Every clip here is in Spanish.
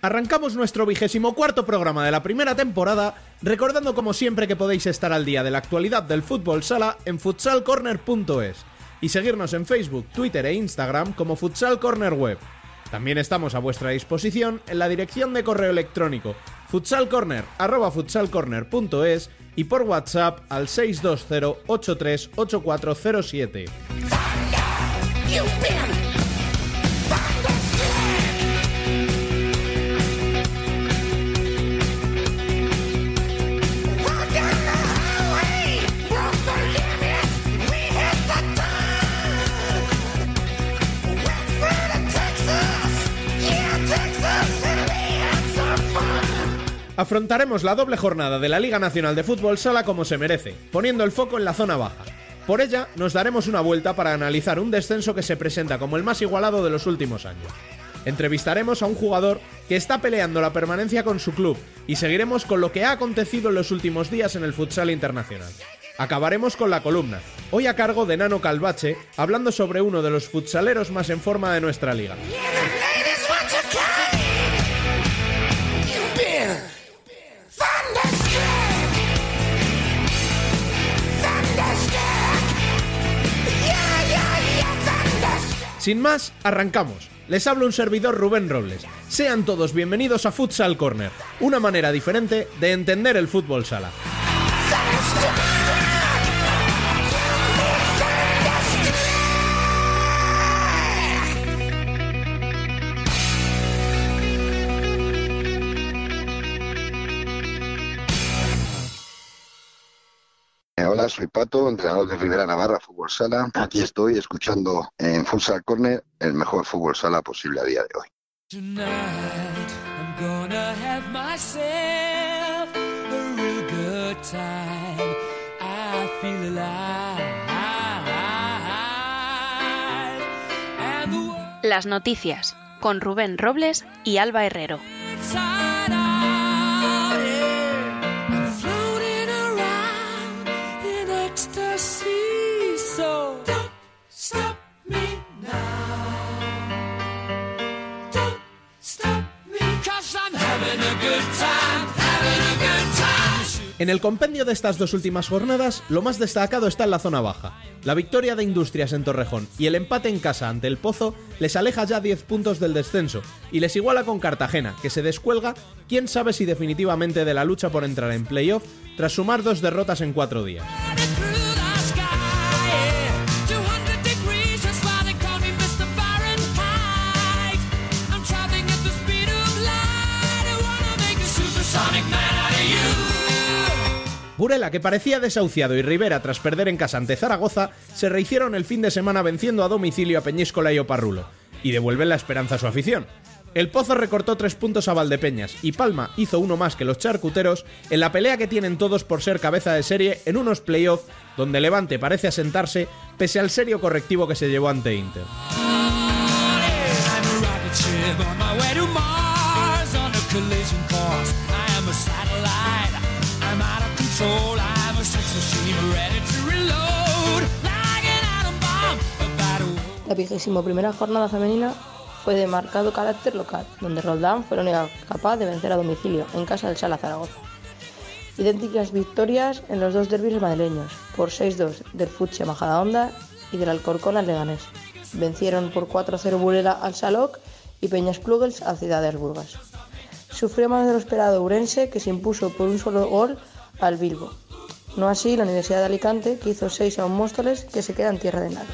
Arrancamos nuestro vigésimo cuarto programa de la primera temporada, recordando como siempre que podéis estar al día de la actualidad del fútbol sala en futsalcorner.es y seguirnos en Facebook, Twitter e Instagram como Futsal Corner Web. También estamos a vuestra disposición en la dirección de correo electrónico futsalcorner@futsalcorner.es y por WhatsApp al 620 838407. Afrontaremos la doble jornada de la Liga Nacional de Fútbol Sala como se merece, poniendo el foco en la zona baja. Por ella, nos daremos una vuelta para analizar un descenso que se presenta como el más igualado de los últimos años. Entrevistaremos a un jugador que está peleando la permanencia con su club y seguiremos con lo que ha acontecido en los últimos días en el futsal internacional. Acabaremos con la columna, hoy a cargo de Nano Calvache, hablando sobre uno de los futsaleros más en forma de nuestra liga. Sin más, arrancamos. Les habla un servidor Rubén Robles. Sean todos bienvenidos a Futsal Corner, una manera diferente de entender el fútbol sala. Soy Pato, entrenador de Rivera Navarra Fútbol Sala. Aquí estoy escuchando en Futsal Corner el mejor fútbol sala posible a día de hoy. Tonight I'm gonna have myself a real good time. I feel alive. And the world's Las noticias, con Rubén Robles y Alba Herrero. En el compendio de estas dos últimas jornadas, lo más destacado está en la zona baja. La victoria de Industrias en Torrejón y el empate en casa ante el Pozo les aleja ya 10 puntos del descenso y les iguala con Cartagena, que se descuelga, quién sabe si definitivamente de la lucha por entrar en playoff tras sumar dos derrotas en cuatro días. Burela, que parecía desahuciado, y Rivera, tras perder en casa ante Zaragoza, se rehicieron el fin de semana venciendo a domicilio a Peñíscola y Oparrulo, y devuelven la esperanza a su afición. El Pozo recortó tres puntos a Valdepeñas y Palma hizo uno más que los charcuteros en la pelea que tienen todos por ser cabeza de serie en unos playoffs donde Levante parece asentarse pese al serio correctivo que se llevó ante Inter. La vigésimo primera jornada femenina fue de marcado carácter local, donde Roldán fue la única capaz de vencer a domicilio, en casa del Sala Zaragoza. Idénticas victorias en los dos derbis madrileños, por 6-2 del Futsi a Majadahonda y del Alcorcón al Leganés. Vencieron por 4-0 Burela al Saloc y Peñas Plugels al Ciudad de Burgas. Sufrió más de lo esperado Urense, que se impuso por un solo gol al Bilbo. No así la Universidad de Alicante, que hizo seis a un Móstoles que se queda en tierra de nadie.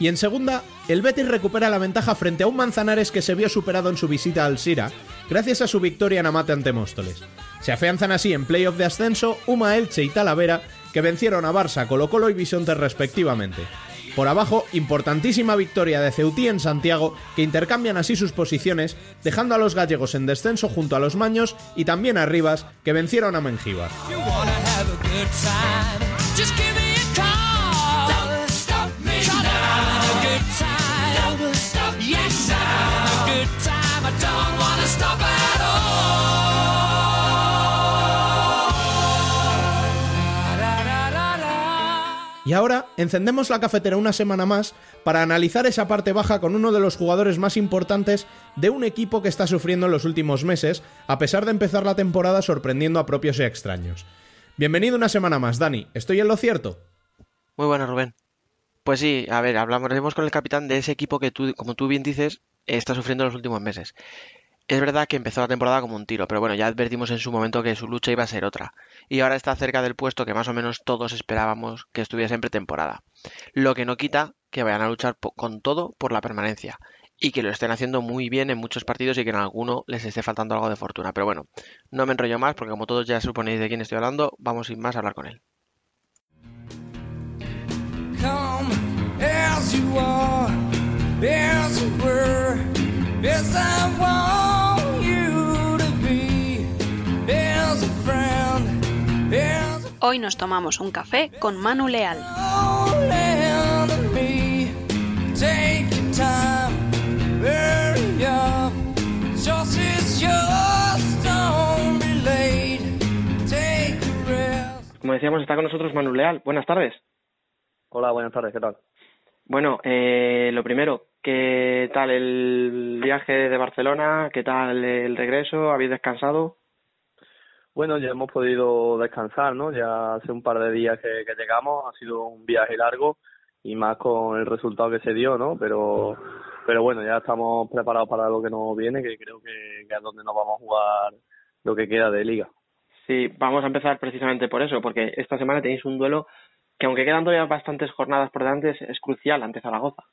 Y en segunda, el Betis recupera la ventaja frente a un Manzanares que se vio superado en su visita al Sira, gracias a su victoria en Amate ante Móstoles. Se afianzan así en playoff de ascenso Uma Elche y Talavera, que vencieron a Barça, Colo Colo y Bisonte respectivamente. Por abajo, importantísima victoria de Ceutí en Santiago, que intercambian así sus posiciones, dejando a los gallegos en descenso junto a los Maños y también a Rivas, que vencieron a Mengíbar. Y ahora encendemos la cafetera una semana más para analizar esa parte baja con uno de los jugadores más importantes de un equipo que está sufriendo en los últimos meses, a pesar de empezar la temporada sorprendiendo a propios y extraños. Bienvenido una semana más, Dani. ¿Estoy en lo cierto? Muy buenas, Rubén. Pues sí, a ver, hablaremos con el capitán de ese equipo que tú, como tú bien dices, está sufriendo en los últimos meses. Es verdad que empezó la temporada como un tiro, pero bueno, ya advertimos en su momento que su lucha iba a ser otra. Y ahora está cerca del puesto que más o menos todos esperábamos que estuviese en pretemporada. Lo que no quita que vayan a luchar con todo por la permanencia. Y que lo estén haciendo muy bien en muchos partidos y que en alguno les esté faltando algo de fortuna. Pero bueno, no me enrollo más porque como todos ya suponéis de quién estoy hablando, vamos sin más a hablar con él. Come as you are, as you were, as I want you to be, as a friend, as Hoy nos tomamos un café con Manu Leal. Como decíamos, está con nosotros Manu Leal. Buenas tardes. Hola, buenas tardes, ¿qué tal? Bueno, eh, lo primero, ¿qué tal el viaje de Barcelona? ¿Qué tal el regreso? ¿Habéis descansado? Bueno, ya hemos podido descansar, ¿no? Ya hace un par de días que, que llegamos, ha sido un viaje largo y más con el resultado que se dio, ¿no? Pero, pero bueno, ya estamos preparados para lo que nos viene, que creo que, que es donde nos vamos a jugar lo que queda de liga. Sí, vamos a empezar precisamente por eso, porque esta semana tenéis un duelo que aunque quedan todavía bastantes jornadas por delante, es, es crucial ante Zaragoza.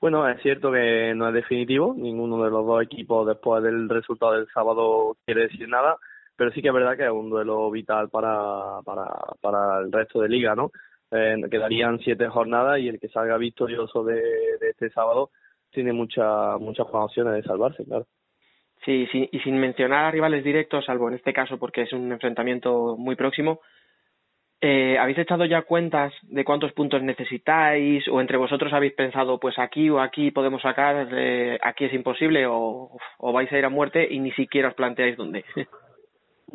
Bueno, es cierto que no es definitivo, ninguno de los dos equipos después del resultado del sábado quiere decir nada, pero sí que es verdad que es un duelo vital para, para, para el resto de liga, ¿no? Eh, quedarían siete jornadas y el que salga victorioso de, de este sábado tiene muchas muchas opciones de salvarse, claro. Sí, sí, y sin mencionar a rivales directos, salvo en este caso porque es un enfrentamiento muy próximo, eh, ¿habéis echado ya cuentas de cuántos puntos necesitáis? ¿O entre vosotros habéis pensado, pues aquí o aquí podemos sacar, eh, aquí es imposible? O, ¿O vais a ir a muerte y ni siquiera os planteáis dónde?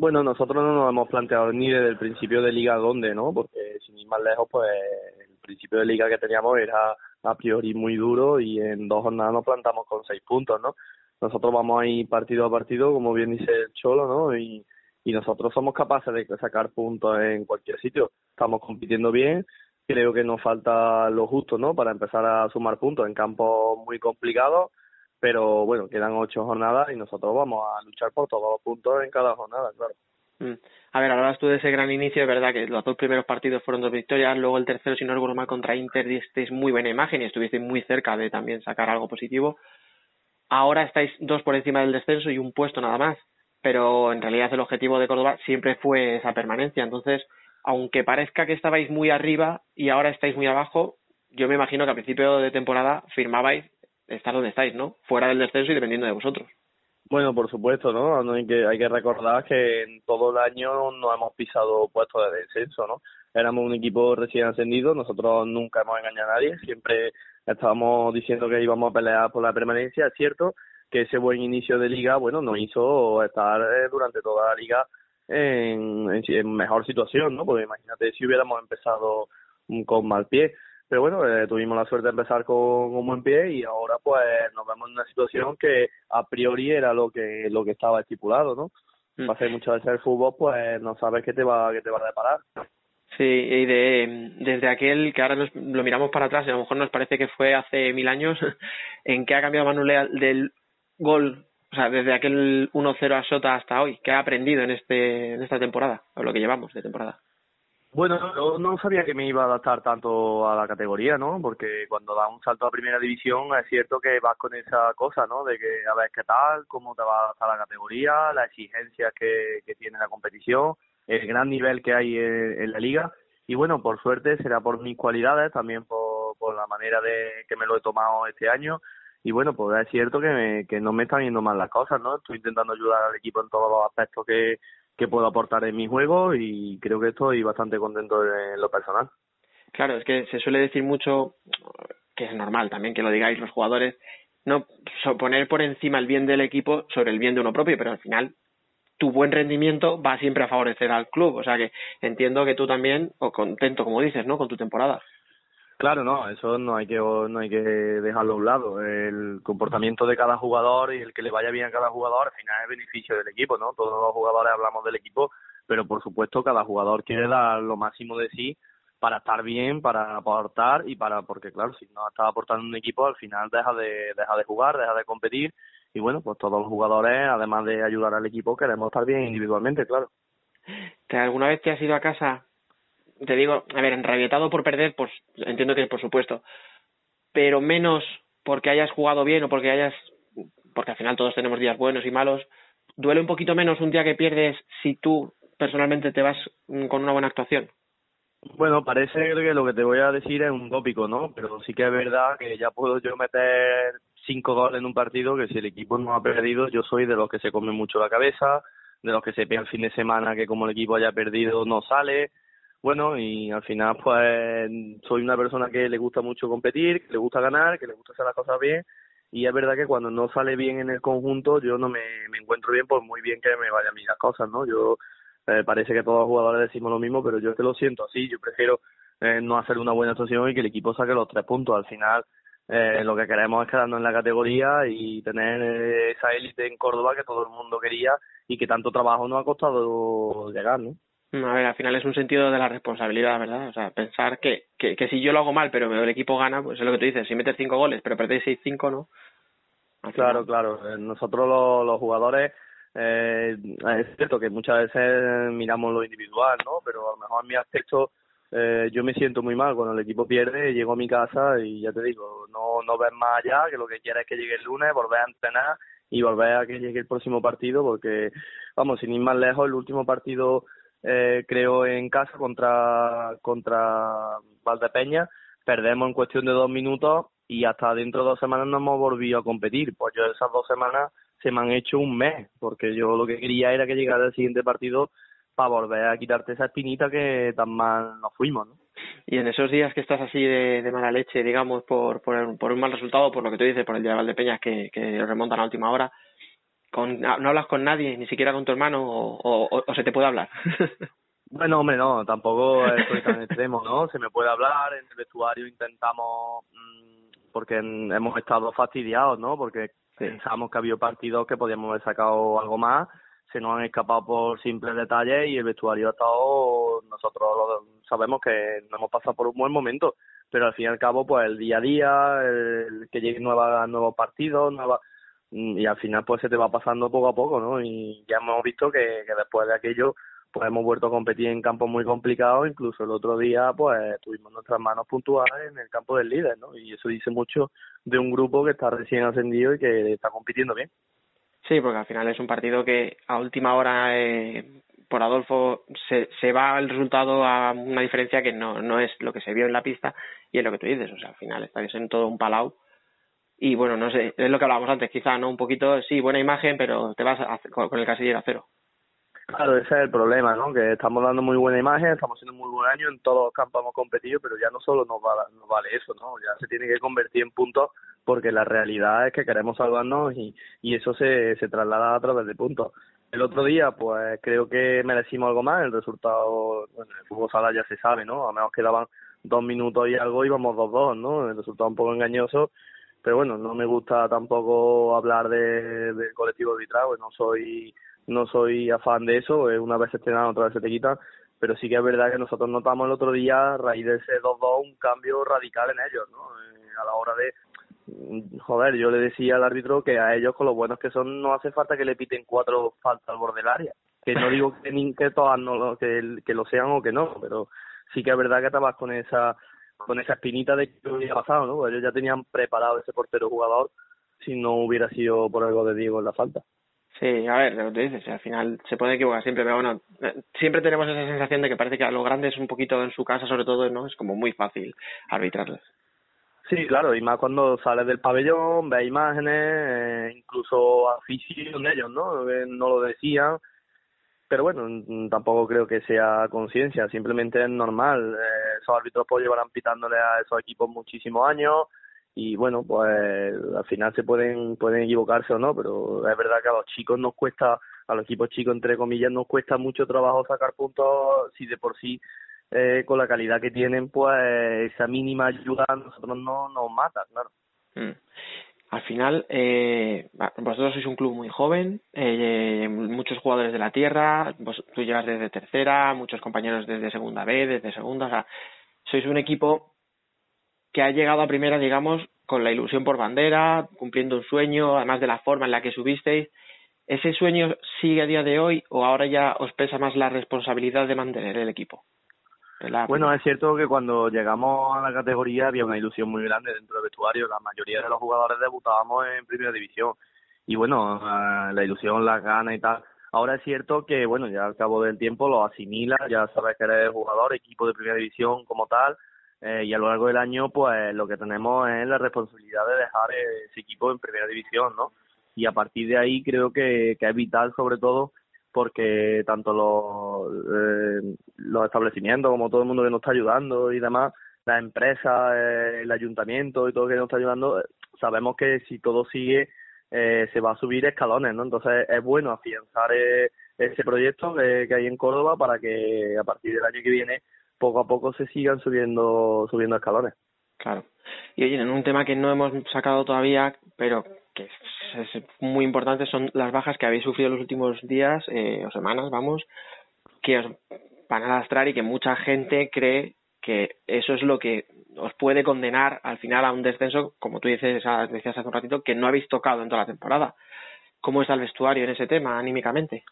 Bueno, nosotros no nos hemos planteado ni desde el principio de liga dónde, ¿no? Porque sin ir más lejos, pues el principio de liga que teníamos era a priori muy duro y en dos jornadas nos plantamos con seis puntos, ¿no? Nosotros vamos a ir partido a partido, como bien dice el Cholo, ¿no? Y, y nosotros somos capaces de sacar puntos en cualquier sitio. Estamos compitiendo bien, creo que nos falta lo justo, ¿no? Para empezar a sumar puntos en campos muy complicados, pero bueno, quedan ocho jornadas y nosotros vamos a luchar por todos los puntos en cada jornada, claro. Mm. A ver, hablabas tú de ese gran inicio, es verdad que los dos primeros partidos fueron dos victorias, luego el tercero, si no recuerdo mal, contra Inter disteis muy buena imagen y estuvisteis muy cerca de también sacar algo positivo. Ahora estáis dos por encima del descenso y un puesto nada más, pero en realidad el objetivo de Córdoba siempre fue esa permanencia. Entonces, aunque parezca que estabais muy arriba y ahora estáis muy abajo, yo me imagino que a principio de temporada firmabais estar donde estáis, ¿no? Fuera del descenso y dependiendo de vosotros. Bueno, por supuesto, ¿no? Hay que hay que recordar que en todo el año no hemos pisado puestos de descenso, ¿no? Éramos un equipo recién ascendido, nosotros nunca hemos engañado a nadie, siempre estábamos diciendo que íbamos a pelear por la permanencia, es cierto que ese buen inicio de liga, bueno, nos hizo estar eh, durante toda la liga en, en, en mejor situación, ¿no? Porque imagínate si hubiéramos empezado con mal pie, pero bueno, eh, tuvimos la suerte de empezar con un buen pie y ahora pues nos vemos en una situación que a priori era lo que lo que estaba estipulado, ¿no? Mm. Pasa que muchas veces el fútbol pues no sabes qué te va qué te va a deparar. Sí, y de, desde aquel que ahora nos, lo miramos para atrás y a lo mejor nos parece que fue hace mil años, ¿en qué ha cambiado Manu Leal del gol, o sea, desde aquel 1-0 a Sota hasta hoy? ¿Qué ha aprendido en este en esta temporada, o lo que llevamos de temporada? Bueno, yo no sabía que me iba a adaptar tanto a la categoría, ¿no? Porque cuando das un salto a primera división es cierto que vas con esa cosa, ¿no? De que a ver qué tal, cómo te va a adaptar la categoría, las exigencias que, tiene la competición, el gran nivel que hay en, en la liga. Y bueno, por suerte será por mis cualidades, también por, por la manera de que me lo he tomado este año. Y bueno, pues es cierto que, me, que no me están yendo mal las cosas, ¿no? Estoy intentando ayudar al equipo en todos los aspectos que, que puedo aportar en mi juego y creo que estoy bastante contento en lo personal. Claro, es que se suele decir mucho, que es normal también que lo digáis los jugadores, no poner por encima el bien del equipo sobre el bien de uno propio, pero al final tu buen rendimiento va siempre a favorecer al club. O sea que entiendo que tú también, o contento, como dices, ¿no? Con tu temporada. Claro, no, eso no hay que no hay que dejarlo a un lado. El comportamiento de cada jugador y el que le vaya bien a cada jugador al final es beneficio del equipo, ¿no? Todos los jugadores hablamos del equipo, pero por supuesto cada jugador quiere dar lo máximo de sí para estar bien, para aportar y para porque claro, si no está aportando un equipo al final deja de deja de jugar, deja de competir y bueno, pues todos los jugadores además de ayudar al equipo queremos estar bien individualmente, claro. ¿Te alguna vez te has ido a casa te digo, a ver, enrabietado por perder, pues entiendo que por supuesto, pero menos porque hayas jugado bien o porque hayas, porque al final todos tenemos días buenos y malos, duele un poquito menos un día que pierdes si tú personalmente te vas con una buena actuación. Bueno, parece que lo que te voy a decir es un tópico, ¿no? Pero sí que es verdad que ya puedo yo meter cinco goles en un partido que si el equipo no ha perdido, yo soy de los que se come mucho la cabeza, de los que se pega el fin de semana que como el equipo haya perdido no sale, bueno, y al final pues soy una persona que le gusta mucho competir, que le gusta ganar, que le gusta hacer las cosas bien y es verdad que cuando no sale bien en el conjunto yo no me, me encuentro bien por muy bien que me vayan a mí las cosas, ¿no? Yo eh, parece que todos los jugadores decimos lo mismo, pero yo que lo siento así, yo prefiero eh, no hacer una buena actuación y que el equipo saque los tres puntos. Al final eh, lo que queremos es quedarnos en la categoría y tener eh, esa élite en Córdoba que todo el mundo quería y que tanto trabajo nos ha costado llegar, ¿no? A ver, al final es un sentido de la responsabilidad, ¿verdad? O sea, pensar que, que, que si yo lo hago mal, pero el equipo gana, pues es lo que tú dices, si metes cinco goles, pero perdéis seis cinco, ¿no? claro, claro. Eh, nosotros los, los jugadores, eh, es cierto que muchas veces miramos lo individual, ¿no? Pero a lo mejor en mi aspecto eh, yo me siento muy mal cuando el equipo pierde, llego a mi casa y ya te digo, no, no ves más allá, que lo que quieres es que llegue el lunes, volver a entrenar y volver a que llegue el próximo partido, porque, vamos, sin ir más lejos, el último partido eh, creo en casa contra contra Valdepeña perdemos en cuestión de dos minutos y hasta dentro de dos semanas no hemos volvido a competir pues yo esas dos semanas se me han hecho un mes porque yo lo que quería era que llegara el siguiente partido para volver a quitarte esa espinita que tan mal nos fuimos ¿no? y en esos días que estás así de, mala leche digamos por, por, por un mal resultado por lo que tú dices por el día de Valdepeñas que, que remontan a última hora con, no hablas con nadie, ni siquiera con tu hermano, o, o, o se te puede hablar. bueno, hombre, no, tampoco estoy tan extremo, ¿no? Se me puede hablar, en el vestuario intentamos, mmm, porque hemos estado fastidiados, ¿no? Porque pensamos que había partidos que podíamos haber sacado algo más, se nos han escapado por simples detalles y el vestuario ha estado, nosotros lo, sabemos que no hemos pasado por un buen momento, pero al fin y al cabo, pues el día a día, el, que lleguen nuevos partidos, nuevas y al final pues se te va pasando poco a poco, ¿no? Y ya hemos visto que, después de aquello pues hemos vuelto a competir en campos muy complicados, incluso el otro día pues tuvimos nuestras manos puntuales en el campo del líder, ¿no? Y eso dice mucho de un grupo que está recién ascendido y que está compitiendo bien. Sí, porque al final es un partido que a última hora eh, por Adolfo se, se va el resultado a una diferencia que no, no es lo que se vio en la pista y es lo que tú dices, o sea, al final está en todo un palau y bueno, no sé, es lo que hablábamos antes, quizá, ¿no? Un poquito, sí, buena imagen, pero te vas a, con el casillero a cero. Claro, ese es el problema, ¿no? Que estamos dando muy buena imagen, estamos haciendo muy buen año, en todos los campos hemos competido, pero ya no solo nos, va, nos vale eso, ¿no? Ya se tiene que convertir en puntos porque la realidad es que queremos salvarnos y, y eso se, se traslada a través de puntos. El otro día, pues creo que merecimos algo más, el resultado, bueno, el fútbol sala ya se sabe, ¿no? A menos quedaban dos minutos y algo, íbamos dos dos, ¿no? El resultado un poco engañoso pero bueno, no me gusta tampoco hablar de, del colectivo arbitrado, no soy no soy afán de eso, una vez se estrenan, otra vez se te quitan, pero sí que es verdad que nosotros notamos el otro día, a raíz de ese 2-2, un cambio radical en ellos, ¿no? Eh, a la hora de, mm, joder, yo le decía al árbitro que a ellos, con lo buenos que son, no hace falta que le piten cuatro faltas al borde del área. que no digo que, ni, que todas no que, que lo sean o que no, pero sí que es verdad que estabas con esa con esa espinita de que hubiera pasado, ¿no? Ellos ya tenían preparado ese portero jugador si no hubiera sido por algo de Diego en la falta. Sí, a ver, lo que dices, al final se puede equivocar siempre, pero bueno, eh, siempre tenemos esa sensación de que parece que a los grandes un poquito en su casa, sobre todo, ¿no? Es como muy fácil arbitrarles. Sí, claro, y más cuando sales del pabellón, ves imágenes, eh, incluso afición de ellos, ¿no? Que no lo decían, pero bueno, tampoco creo que sea conciencia, simplemente es normal. Eh, esos árbitros pues llevarán pitándole a esos equipos muchísimos años y bueno, pues al final se pueden pueden equivocarse o no, pero es verdad que a los chicos nos cuesta, a los equipos chicos entre comillas nos cuesta mucho trabajo sacar puntos si de por sí eh, con la calidad que tienen, pues esa mínima ayuda a nosotros no nos mata, claro. Mm. Al final, eh, vosotros sois un club muy joven, eh, muchos jugadores de la tierra, vos, tú llegas desde tercera, muchos compañeros desde segunda B, desde segunda, o sea, sois un equipo que ha llegado a primera, digamos, con la ilusión por bandera, cumpliendo un sueño, además de la forma en la que subisteis. ¿Ese sueño sigue a día de hoy o ahora ya os pesa más la responsabilidad de mantener el equipo? Bueno, es cierto que cuando llegamos a la categoría había una ilusión muy grande dentro del vestuario. La mayoría de los jugadores debutábamos en primera división. Y bueno, eh, la ilusión, las ganas y tal. Ahora es cierto que, bueno, ya al cabo del tiempo lo asimila, ya sabes que eres jugador, equipo de primera división como tal. Eh, y a lo largo del año, pues lo que tenemos es la responsabilidad de dejar ese equipo en primera división, ¿no? Y a partir de ahí creo que, que es vital, sobre todo, porque tanto los, eh, los establecimientos como todo el mundo que nos está ayudando y demás, las empresas, eh, el ayuntamiento y todo que nos está ayudando, sabemos que si todo sigue eh, se va a subir escalones, ¿no? Entonces es bueno afianzar eh, ese proyecto que, que, hay en Córdoba para que a partir del año que viene poco a poco se sigan subiendo subiendo escalones. Claro. Y oye, en un tema que no hemos sacado todavía, pero que es muy importante son las bajas que habéis sufrido los últimos días eh, o semanas, vamos, que os van a lastrar y que mucha gente cree que eso es lo que os puede condenar al final a un descenso, como tú dices, decías hace un ratito, que no habéis tocado en toda la temporada. ¿Cómo está el vestuario en ese tema, anímicamente?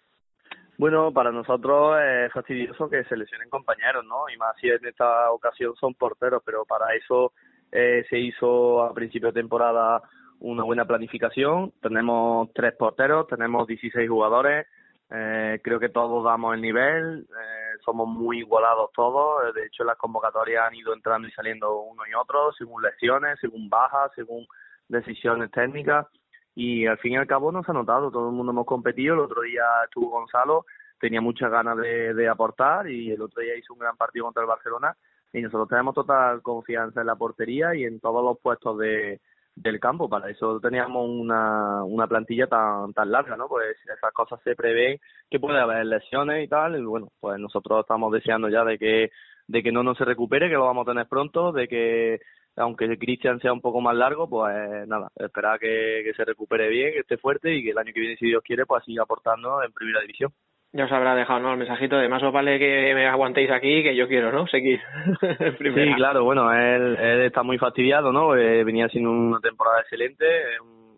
Bueno, para nosotros es fastidioso que se lesionen compañeros, ¿no? Y más si en esta ocasión son porteros, pero para eso eh, se hizo a principio de temporada una buena planificación. Tenemos tres porteros, tenemos 16 jugadores. Eh, creo que todos damos el nivel, eh, somos muy igualados todos. De hecho, las convocatorias han ido entrando y saliendo uno y otro, según lesiones, según bajas, según decisiones técnicas. Y al fin y al cabo nos ha notado, todo el mundo hemos competido. El otro día estuvo Gonzalo, tenía muchas ganas de, de aportar y el otro día hizo un gran partido contra el Barcelona. Y nosotros tenemos total confianza en la portería y en todos los puestos de, del campo. Para eso teníamos una, una plantilla tan, tan larga, ¿no? Pues esas cosas se prevén que puede haber lesiones y tal. Y bueno, pues nosotros estamos deseando ya de que, de que no nos se recupere, que lo vamos a tener pronto, de que aunque Cristian sea un poco más largo, pues nada, esperar que, que se recupere bien, que esté fuerte y que el año que viene, si Dios quiere, pues siga aportando en primera división ya os habrá dejado ¿no? el mensajito de más os vale que me aguantéis aquí que yo quiero no seguir sí claro bueno él, está muy fastidiado no eh, venía siendo una temporada excelente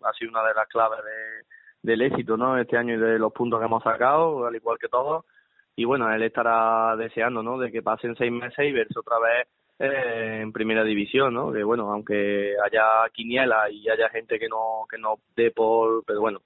ha sido una de las claves de, del éxito no este año y de los puntos que hemos sacado al igual que todos y bueno él estará deseando no de que pasen seis meses y verse otra vez eh, en primera división no que bueno aunque haya quiniela y haya gente que no que no dé por pero bueno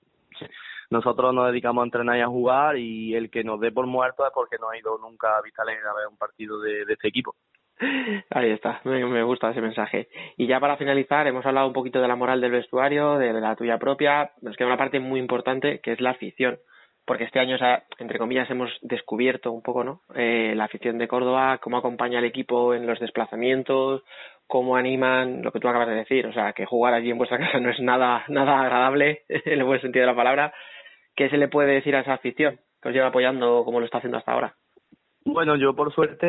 nosotros nos dedicamos a entrenar y a jugar y el que nos dé por muerto es porque no ha ido nunca a Vitalegre a ver un partido de, este equipo. Ahí está, me, gusta ese mensaje. Y ya para finalizar, hemos hablado un poquito de la moral del vestuario, de, la tuya propia. Nos queda una parte muy importante que es la afición, porque este año, entre comillas, hemos descubierto un poco, ¿no? Eh, la afición de Córdoba, cómo acompaña al equipo en los desplazamientos, cómo animan, lo que tú acabas de decir, o sea, que jugar allí en vuestra casa no es nada, nada agradable en el buen sentido de la palabra, ¿qué se le puede decir a esa afición que os lleva apoyando como lo está haciendo hasta ahora? Bueno, yo por suerte,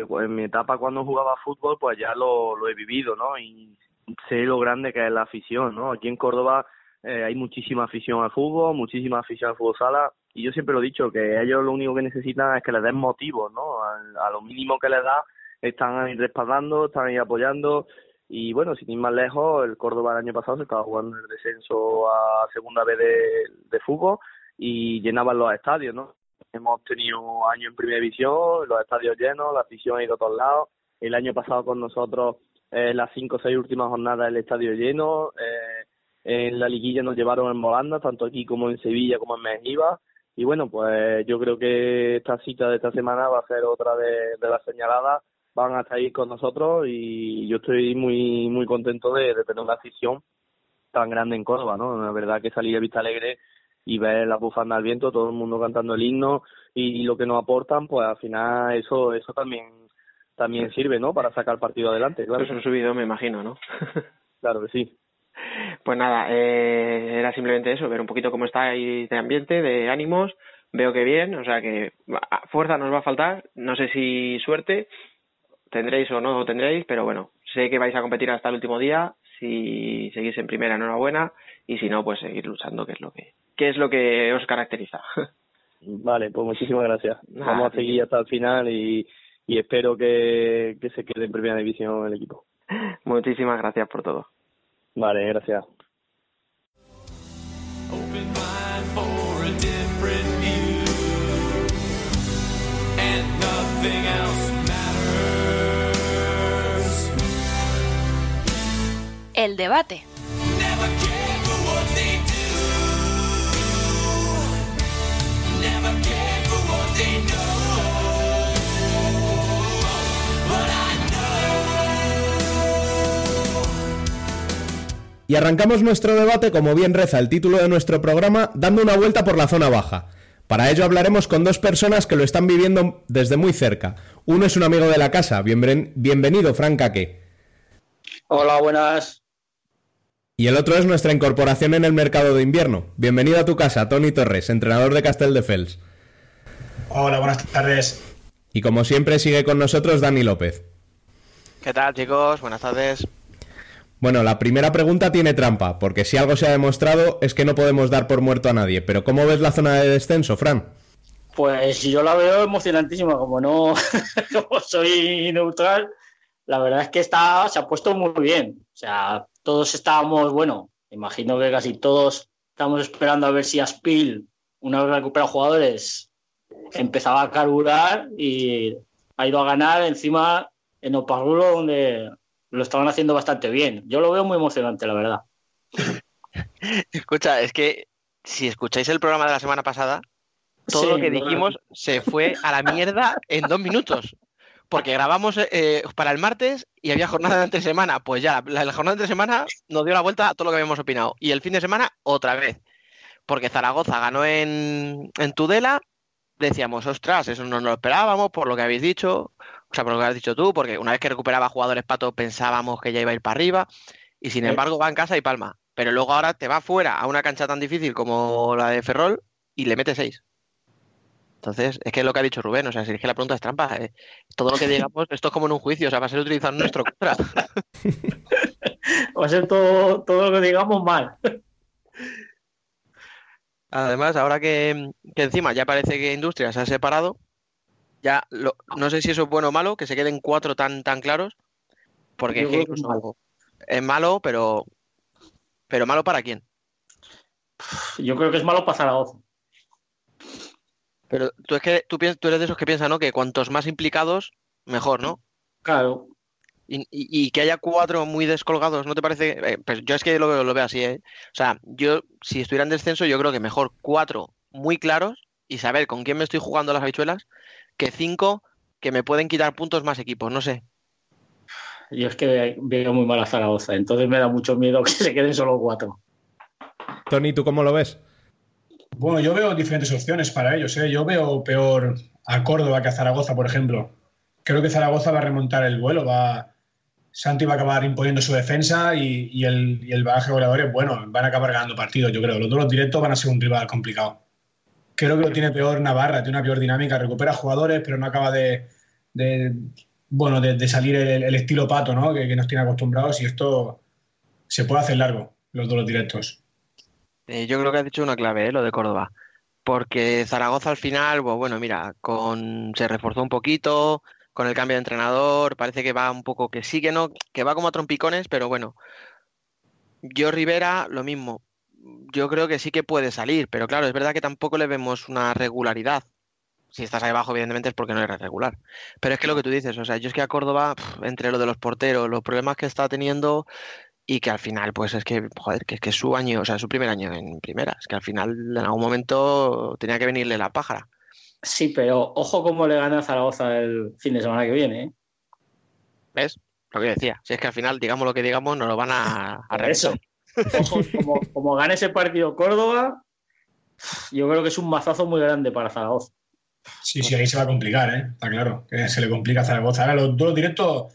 eh, pues en mi etapa cuando jugaba fútbol, pues ya lo, lo he vivido, ¿no? Y sé lo grande que es la afición, ¿no? Aquí en Córdoba eh, hay muchísima afición al fútbol, muchísima afición al fútbol sala, y yo siempre lo he dicho, que ellos lo único que necesitan es que les den motivos, ¿no? A, a lo mínimo que les da, están ahí respaldando, están ahí apoyando, y bueno, sin ir más lejos, el Córdoba el año pasado se estaba jugando el descenso a segunda vez de, de fútbol y llenaban los estadios, ¿no? hemos tenido años en primera división, los estadios llenos, la afición ha ido a todos lados. El año pasado con nosotros, eh, las cinco o seis últimas jornadas, el estadio lleno. Eh, en la liguilla nos llevaron en volanda, tanto aquí como en Sevilla como en Mejía. Y bueno, pues yo creo que esta cita de esta semana va a ser otra de las señaladas. Van a estar ahí con nosotros y yo estoy muy muy contento de, de tener una afición tan grande en Córdoba, ¿no? La verdad que salir a Vista Alegre y ver la bufanda al viento, todo el mundo cantando el himno y, lo que nos aportan, pues al final eso eso también también sirve, ¿no? Para sacar partido adelante, claro. Eso es un subido, me imagino, ¿no? claro que sí. Pues nada, eh, era simplemente eso, ver un poquito cómo está ahí de ambiente, de ánimos. Veo que bien, o sea que fuerza nos va a faltar. No sé si suerte tendréis o no tendréis, pero bueno, sé que vais a competir hasta el último día. Si seguís en primera, enhorabuena. Y si no, pues seguir luchando, que es lo que, que es lo que os caracteriza. Vale, pues muchísimas gracias. Vamos a seguir hasta el final y, y espero que, que se quede en primera división el equipo. Muchísimas gracias por todo. Vale, gracias. Open mind for a different view, and nothing else But I Y arrancamos nuestro debate, como bien reza el título de nuestro programa, dando una vuelta por la zona baja. Para ello hablaremos con dos personas que lo están viviendo desde muy cerca. Uno es un amigo de la casa. Bienven- bienvenido, Frank Caque. Hola, buenas. Y el otro es nuestra incorporación en el mercado de invierno. Bienvenido a tu casa, Tony Torres, entrenador de Castelldefels. Hola, buenas tardes. Y como siempre sigue con nosotros Dani López. ¿Qué tal, chicos? Buenas tardes. Bueno, la primera pregunta tiene trampa, porque si algo se ha demostrado es que no podemos dar por muerto a nadie. Pero ¿cómo ves la zona de descenso, Fran? Pues yo la veo emocionantísima, como no como soy neutral, la verdad es que está, se ha puesto muy bien. O sea, todos estábamos, bueno, imagino que casi todos estamos esperando a ver si Aspil, una vez recuperado jugadores, empezaba a carburar y ha ido a ganar encima en Oparrulo, donde lo estaban haciendo bastante bien. Yo lo veo muy emocionante, la verdad. Escucha, es que si escucháis el programa de la semana pasada, todo Sí, lo que dijimos se fue a la mierda en dos minutos. Porque grabamos eh, para el martes y había jornada de entre semana. Pues ya, la, la jornada de entre semana nos dio la vuelta a todo lo que habíamos opinado. Y el fin de semana, otra vez. Porque Zaragoza ganó en, en Tudela. Decíamos, ostras, eso no nos lo esperábamos por lo que habéis dicho. O sea, por lo que has dicho tú, porque una vez que recuperaba jugadores pato pensábamos que ya iba a ir para arriba. Y sin Eh. embargo va en casa y palma. Pero luego ahora te va fuera a una cancha tan difícil como la de Ferrol y le mete seis. Entonces, es que es lo que ha dicho Rubén, o sea, si es que la pregunta es trampa, eh, todo lo que digamos, esto es como en un juicio, o sea, va a ser utilizado en nuestro contra. Va a ser todo, todo lo que digamos mal. Además, ahora que, que encima ya parece que Industria se ha separado, ya lo- no sé si eso es bueno o malo, que se queden cuatro tan, tan claros, porque es incluso malo. es malo, pero, pero malo para quién. Yo creo que es malo para Zaragoza. Pero tú es que tú, piens- tú eres de esos que piensan, ¿no? Que cuantos más implicados, mejor, ¿no? Claro, Y, y- y que haya cuatro muy descolgados, ¿no te parece? Eh, pues yo es que lo, lo veo así, ¿eh? O sea, yo, si estuviera en descenso, yo creo que mejor cuatro muy claros y saber con quién me estoy jugando las habichuelas que cinco que me pueden quitar puntos más equipos, no sé. yo es que veo muy mal a Zaragoza, entonces me da mucho miedo que se queden solo cuatro. Tony, ¿tú cómo lo ves? Bueno, yo veo diferentes opciones para ellos. ¿eh? Yo veo peor a Córdoba que a Zaragoza, por ejemplo. Creo que Zaragoza va a remontar el vuelo. Va... Santi va a acabar imponiendo su defensa y, el, el bagaje de goleadores, bueno, van a acabar ganando partidos, yo creo. Los dos directos van a ser un rival complicado. Creo que lo tiene peor Navarra, tiene una peor dinámica, recupera jugadores, pero no acaba de, bueno, de, salir el, estilo pato, ¿no? Que, que nos tiene acostumbrados y esto se puede hacer largo, los dos directos. Eh, yo creo que has dicho una clave, ¿eh? Lo de Córdoba. Porque Zaragoza al final, pues bueno, mira, con se reforzó un poquito, con el cambio de entrenador, parece que va un poco que sí, que no, que va como a trompicones, pero bueno. Yo Rivera, lo mismo. Yo creo que sí que puede salir, pero claro, es verdad que tampoco le vemos una regularidad. si estás ahí abajo, evidentemente es porque no eres regular. Pero es que lo que tú dices, o sea, yo es que a Córdoba, entre lo de los porteros, los problemas que está teniendo y que al final, pues es que, joder, que es que su año, o sea, su primer año en primera, es que al final en algún momento tenía que venirle la pájara. Sí, pero ojo cómo le gana a Zaragoza el fin de semana que viene. ¿eh? ¿Ves? Lo que decía, si es que al final, digamos lo que digamos, nos lo van a, a Por eso. Ojo, como, como gane ese partido Córdoba, yo creo que es un mazazo muy grande para Zaragoza. Sí, sí, ahí se va a complicar, ¿eh? Está claro, que se le complica a Zaragoza. Ahora los duelos directos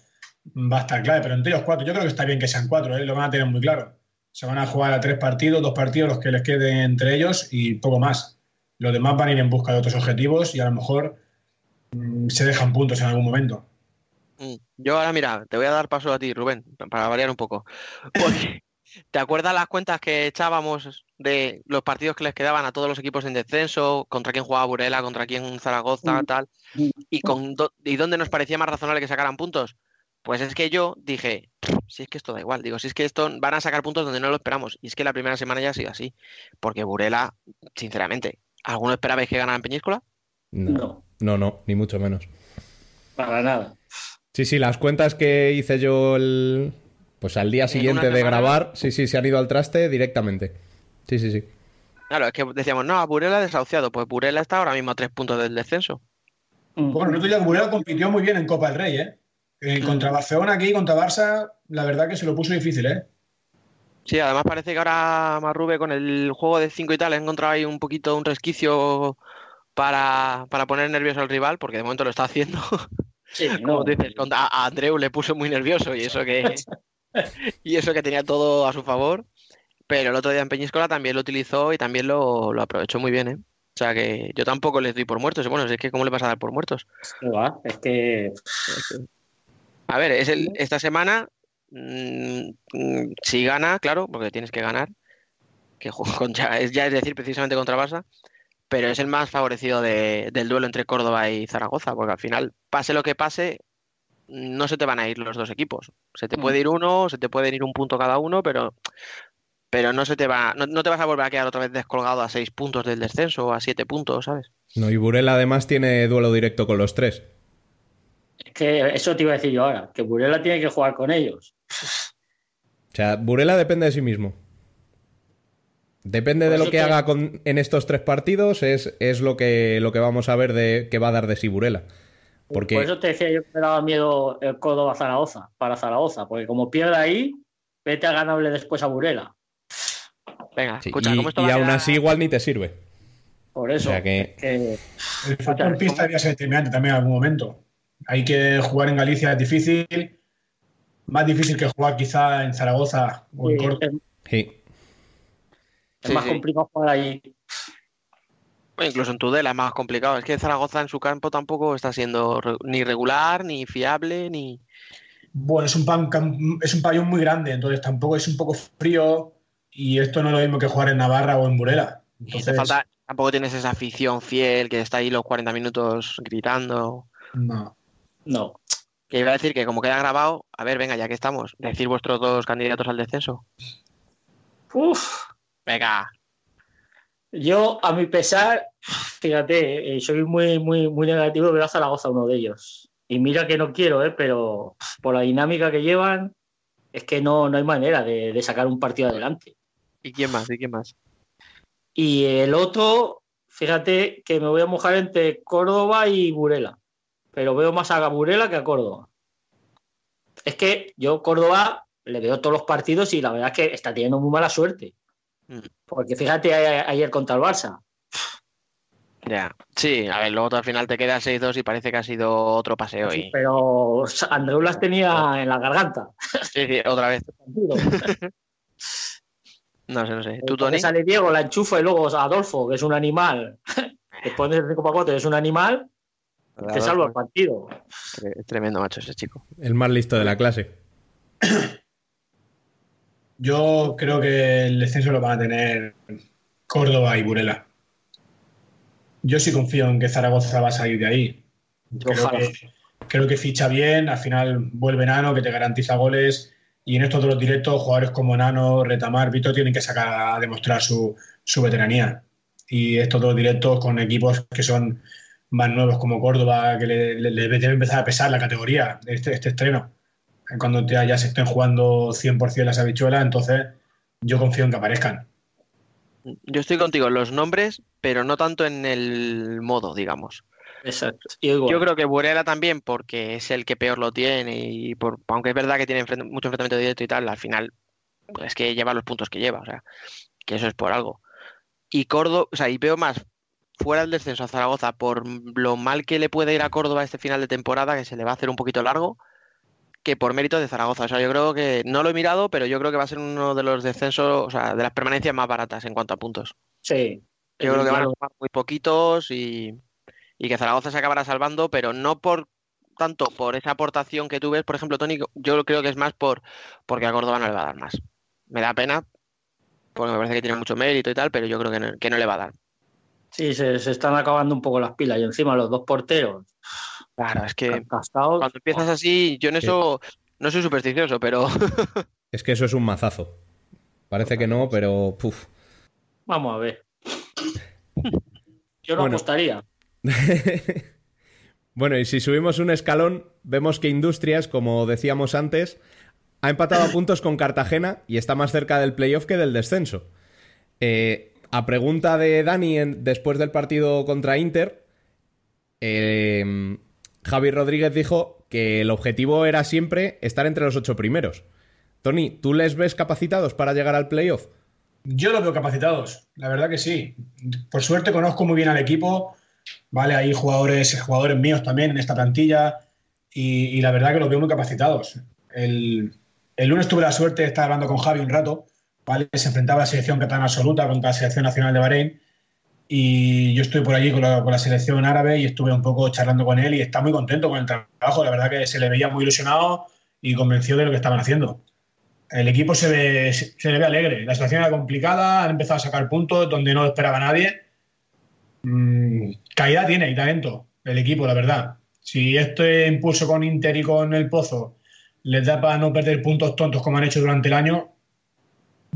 va a estar clave, pero entre ellos cuatro, yo creo que está bien que sean cuatro, ¿eh? lo van a tener muy claro. Se van a jugar a tres partidos, dos partidos los que les queden entre ellos y poco más. Los demás van a ir en busca de otros objetivos y a lo mejor mm, se dejan puntos en algún momento. Mm. Yo ahora, mira, te voy a dar paso a ti, Rubén, para variar un poco. Porque, ¿te acuerdas las cuentas que echábamos de los partidos que les quedaban a todos los equipos en descenso? Contra quién jugaba Burela, contra quién Zaragoza, tal. Y, con do- ¿Y dónde nos parecía más razonable que sacaran puntos? Pues es que yo dije, si es que esto da igual, digo, si es que esto van a sacar puntos donde no lo esperamos. Y es que la primera semana ya ha sido así. Porque Burela, sinceramente, ¿alguno esperabais que ganara en Peñíscola? No, no, no, ni mucho menos. Para nada. Sí, sí, las cuentas que hice yo el... pues al día siguiente de grabar, sí, sí, se han ido al traste directamente. Sí, sí, sí. Claro, es que decíamos, no, a Burela desahuciado. Pues Burela está ahora mismo a tres puntos del descenso. Bueno, el otro día Burela compitió muy bien en Copa del Rey, ¿eh? Eh, Contra Barcelona aquí, contra Barça, la verdad que se lo puso difícil, ¿eh? Sí, además parece que ahora Marrube con el juego de 5 y tal ha encontrado ahí un poquito un resquicio para, para poner nervioso al rival, porque de momento lo está haciendo. Sí, Como no. dices, a, Andreu le puso muy nervioso y eso que y eso que tenía todo a su favor. Pero el otro día en Peñíscola también lo utilizó y también lo, lo aprovechó muy bien, ¿eh? O sea que yo tampoco les doy por muertos. Bueno, es que ¿cómo le vas a dar por muertos? ¿Qué va? Es que A ver, es el, esta semana, mm, mm, si gana, claro, porque tienes que ganar, que juega contra, es, ya es decir, precisamente contra Barça, pero es el más favorecido de- del duelo entre Córdoba y Zaragoza, porque al final, pase lo que pase, no se te van a ir los dos equipos. Se te puede ir uno, se te pueden ir un punto cada uno, pero, pero no se te va, no, no te vas a volver a quedar otra vez descolgado a seis puntos del descenso o a siete puntos, ¿sabes? No, y Burela además tiene duelo directo con los tres. Que eso te iba a decir yo ahora, que Burela tiene que jugar con ellos. O sea, Burela depende de sí mismo. Depende de lo que haga con- en estos tres partidos, es, es lo, que, lo que vamos a ver de que va a dar de sí Burela. Porque Por eso te decía yo que me daba miedo el Córdoba Zaragoza, para Zaragoza, porque como pierda ahí, vete a ganarle después a Burela. Venga, sí, escucha, y, ¿cómo esto y va a aún quedar? así igual ni te sirve. Por eso. O sea que- que- El factor pista debería ser determinante también en algún momento. Hay que jugar en Galicia, es difícil. Más difícil que jugar quizá en Zaragoza o en Sí, Córdoba. es, Sí. es Sí, más sí. complicado jugar ahí. Bueno, incluso en Tudela es más complicado. Es que Zaragoza en su campo tampoco está siendo ni regular, ni fiable, ni... Bueno, es un, pan, es un pabellón muy grande, entonces tampoco es un poco frío y esto no es lo mismo que jugar en Navarra o en Burela. y te Entonces, falta, tampoco tienes esa afición fiel que está ahí los 40 minutos gritando. no. No. Que iba a decir que como queda grabado, a ver, venga, ya que estamos, decir vuestros dos candidatos al descenso. Uf, Venga, yo, a mi pesar, fíjate, eh, soy muy, muy, muy negativo, veo a Zaragoza uno de ellos. Y mira que no quiero, eh, pero por la dinámica que llevan, es que no, no hay manera de, de sacar un partido adelante. ¿y quién más? ¿Y quién más? Y el otro, fíjate que me voy a mojar entre Córdoba y Burela. Pero veo más a Burela que a Córdoba. Es que yo Córdoba le veo todos los partidos y la verdad es que está teniendo muy mala suerte. Mm. Porque fíjate ayer contra el Barça. Ya, sí, a ver, luego al final te quedas 6-2 y parece que ha sido otro paseo y... Pero Andreu las tenía en la garganta. Sí, sí, otra vez. No sé, no sé. ¿Tú, Tony? Sale Diego, la enchufa y luego Adolfo, que es un animal. Después de 5 es un animal, te salva el partido. Es tremendo, macho, ese chico. El más listo de la clase. Yo creo que el descenso lo van a tener Córdoba y Burela. Yo sí confío en que Zaragoza va a salir de ahí. Creo Ojalá. que, creo que ficha bien, al final vuelve Nano, que te garantiza goles. Y en estos dos directos, jugadores como Nano, Retamar, Vito tienen que sacar a demostrar su, su veteranía. Y estos dos directos con equipos que son más nuevos como Córdoba, que le, le- le debe empezar a pesar la categoría de este, este estreno. Cuando ya, ya se estén jugando 100% las habichuelas, entonces yo confío en que aparezcan. Yo estoy contigo en los nombres, pero no tanto en el modo, digamos. Exacto. Yo, igual. Yo creo que Burela también, porque es el que peor lo tiene y por, aunque es verdad que tiene mucho enfrentamiento directo y tal, al final pues, es que lleva los puntos que lleva, o sea, que eso es por algo. Y Córdoba, o sea, y veo más fuera del descenso a Zaragoza por lo mal que le puede ir a Córdoba este final de temporada, que se le va a hacer un poquito largo, que por mérito de Zaragoza. O sea, yo creo que no lo he mirado, pero yo creo que va a ser uno de los descensos, o sea, de las permanencias más baratas en cuanto a puntos. Sí. Yo creo que van a sumar muy poquitos y, y que Zaragoza se acabará salvando, pero no por tanto por esa aportación que tú ves, por ejemplo, Tony, yo creo que es más por porque a Córdoba no le va a dar más. Me da pena, porque me parece que tiene mucho mérito y tal, pero yo creo que no, que no le va a dar. Sí, se, se están acabando un poco las pilas. Y encima los dos porteros. Claro, es que cuando empiezas así, yo en eso no soy supersticioso, pero Es que eso es un mazazo. Parece que no, pero. puf. Vamos a ver. Yo no Bueno. apostaría. Bueno, y si subimos un escalón, vemos que Industrias, como decíamos antes, ha empatado a puntos con Cartagena y está más cerca del playoff que del descenso. Eh, a pregunta de Dani después del partido contra Inter, eh, Javi Rodríguez dijo que el objetivo era siempre estar entre los ocho primeros. Tony, ¿tú les ves capacitados para llegar al playoff? Yo los veo capacitados, la verdad que sí. Por suerte conozco muy bien al equipo, ¿vale? Hay jugadores, jugadores míos también en esta plantilla y, y la verdad que los veo muy capacitados. El, el lunes tuve la suerte de estar hablando con Javi un rato, Se enfrentaba a la selección catalana absoluta contra la selección nacional de Bahrein y yo estuve por allí con la, con la selección árabe y estuve un poco charlando con él y está muy contento con el trabajo. La verdad que se le veía muy ilusionado y convencido de lo que estaban haciendo. El equipo se, ve, se le ve alegre. La situación era complicada, han empezado a sacar puntos donde no lo esperaba nadie. Mm, calidad tiene y talento el equipo, la verdad. Si este impulso con Inter y con el Pozo les da para no perder puntos tontos como han hecho durante el año,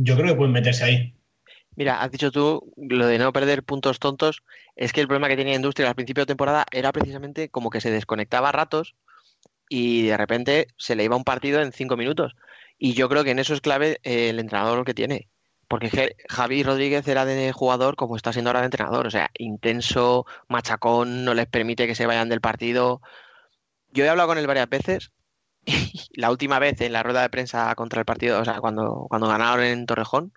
yo creo que pueden meterse ahí. Mira, has dicho tú lo de no perder puntos tontos, es que el problema que tenía Industria al principio de temporada era precisamente como que se desconectaba a ratos y de repente se le iba un partido en cinco minutos. Y yo creo que en eso es clave eh, el entrenador que tiene. Porque Javi Rodríguez era de jugador como está siendo ahora de entrenador. O sea, intenso, machacón, no les permite que se vayan del partido. Yo he hablado con él varias veces. La última vez en la rueda de prensa contra el partido, o sea, cuando, cuando ganaron en Torrejón.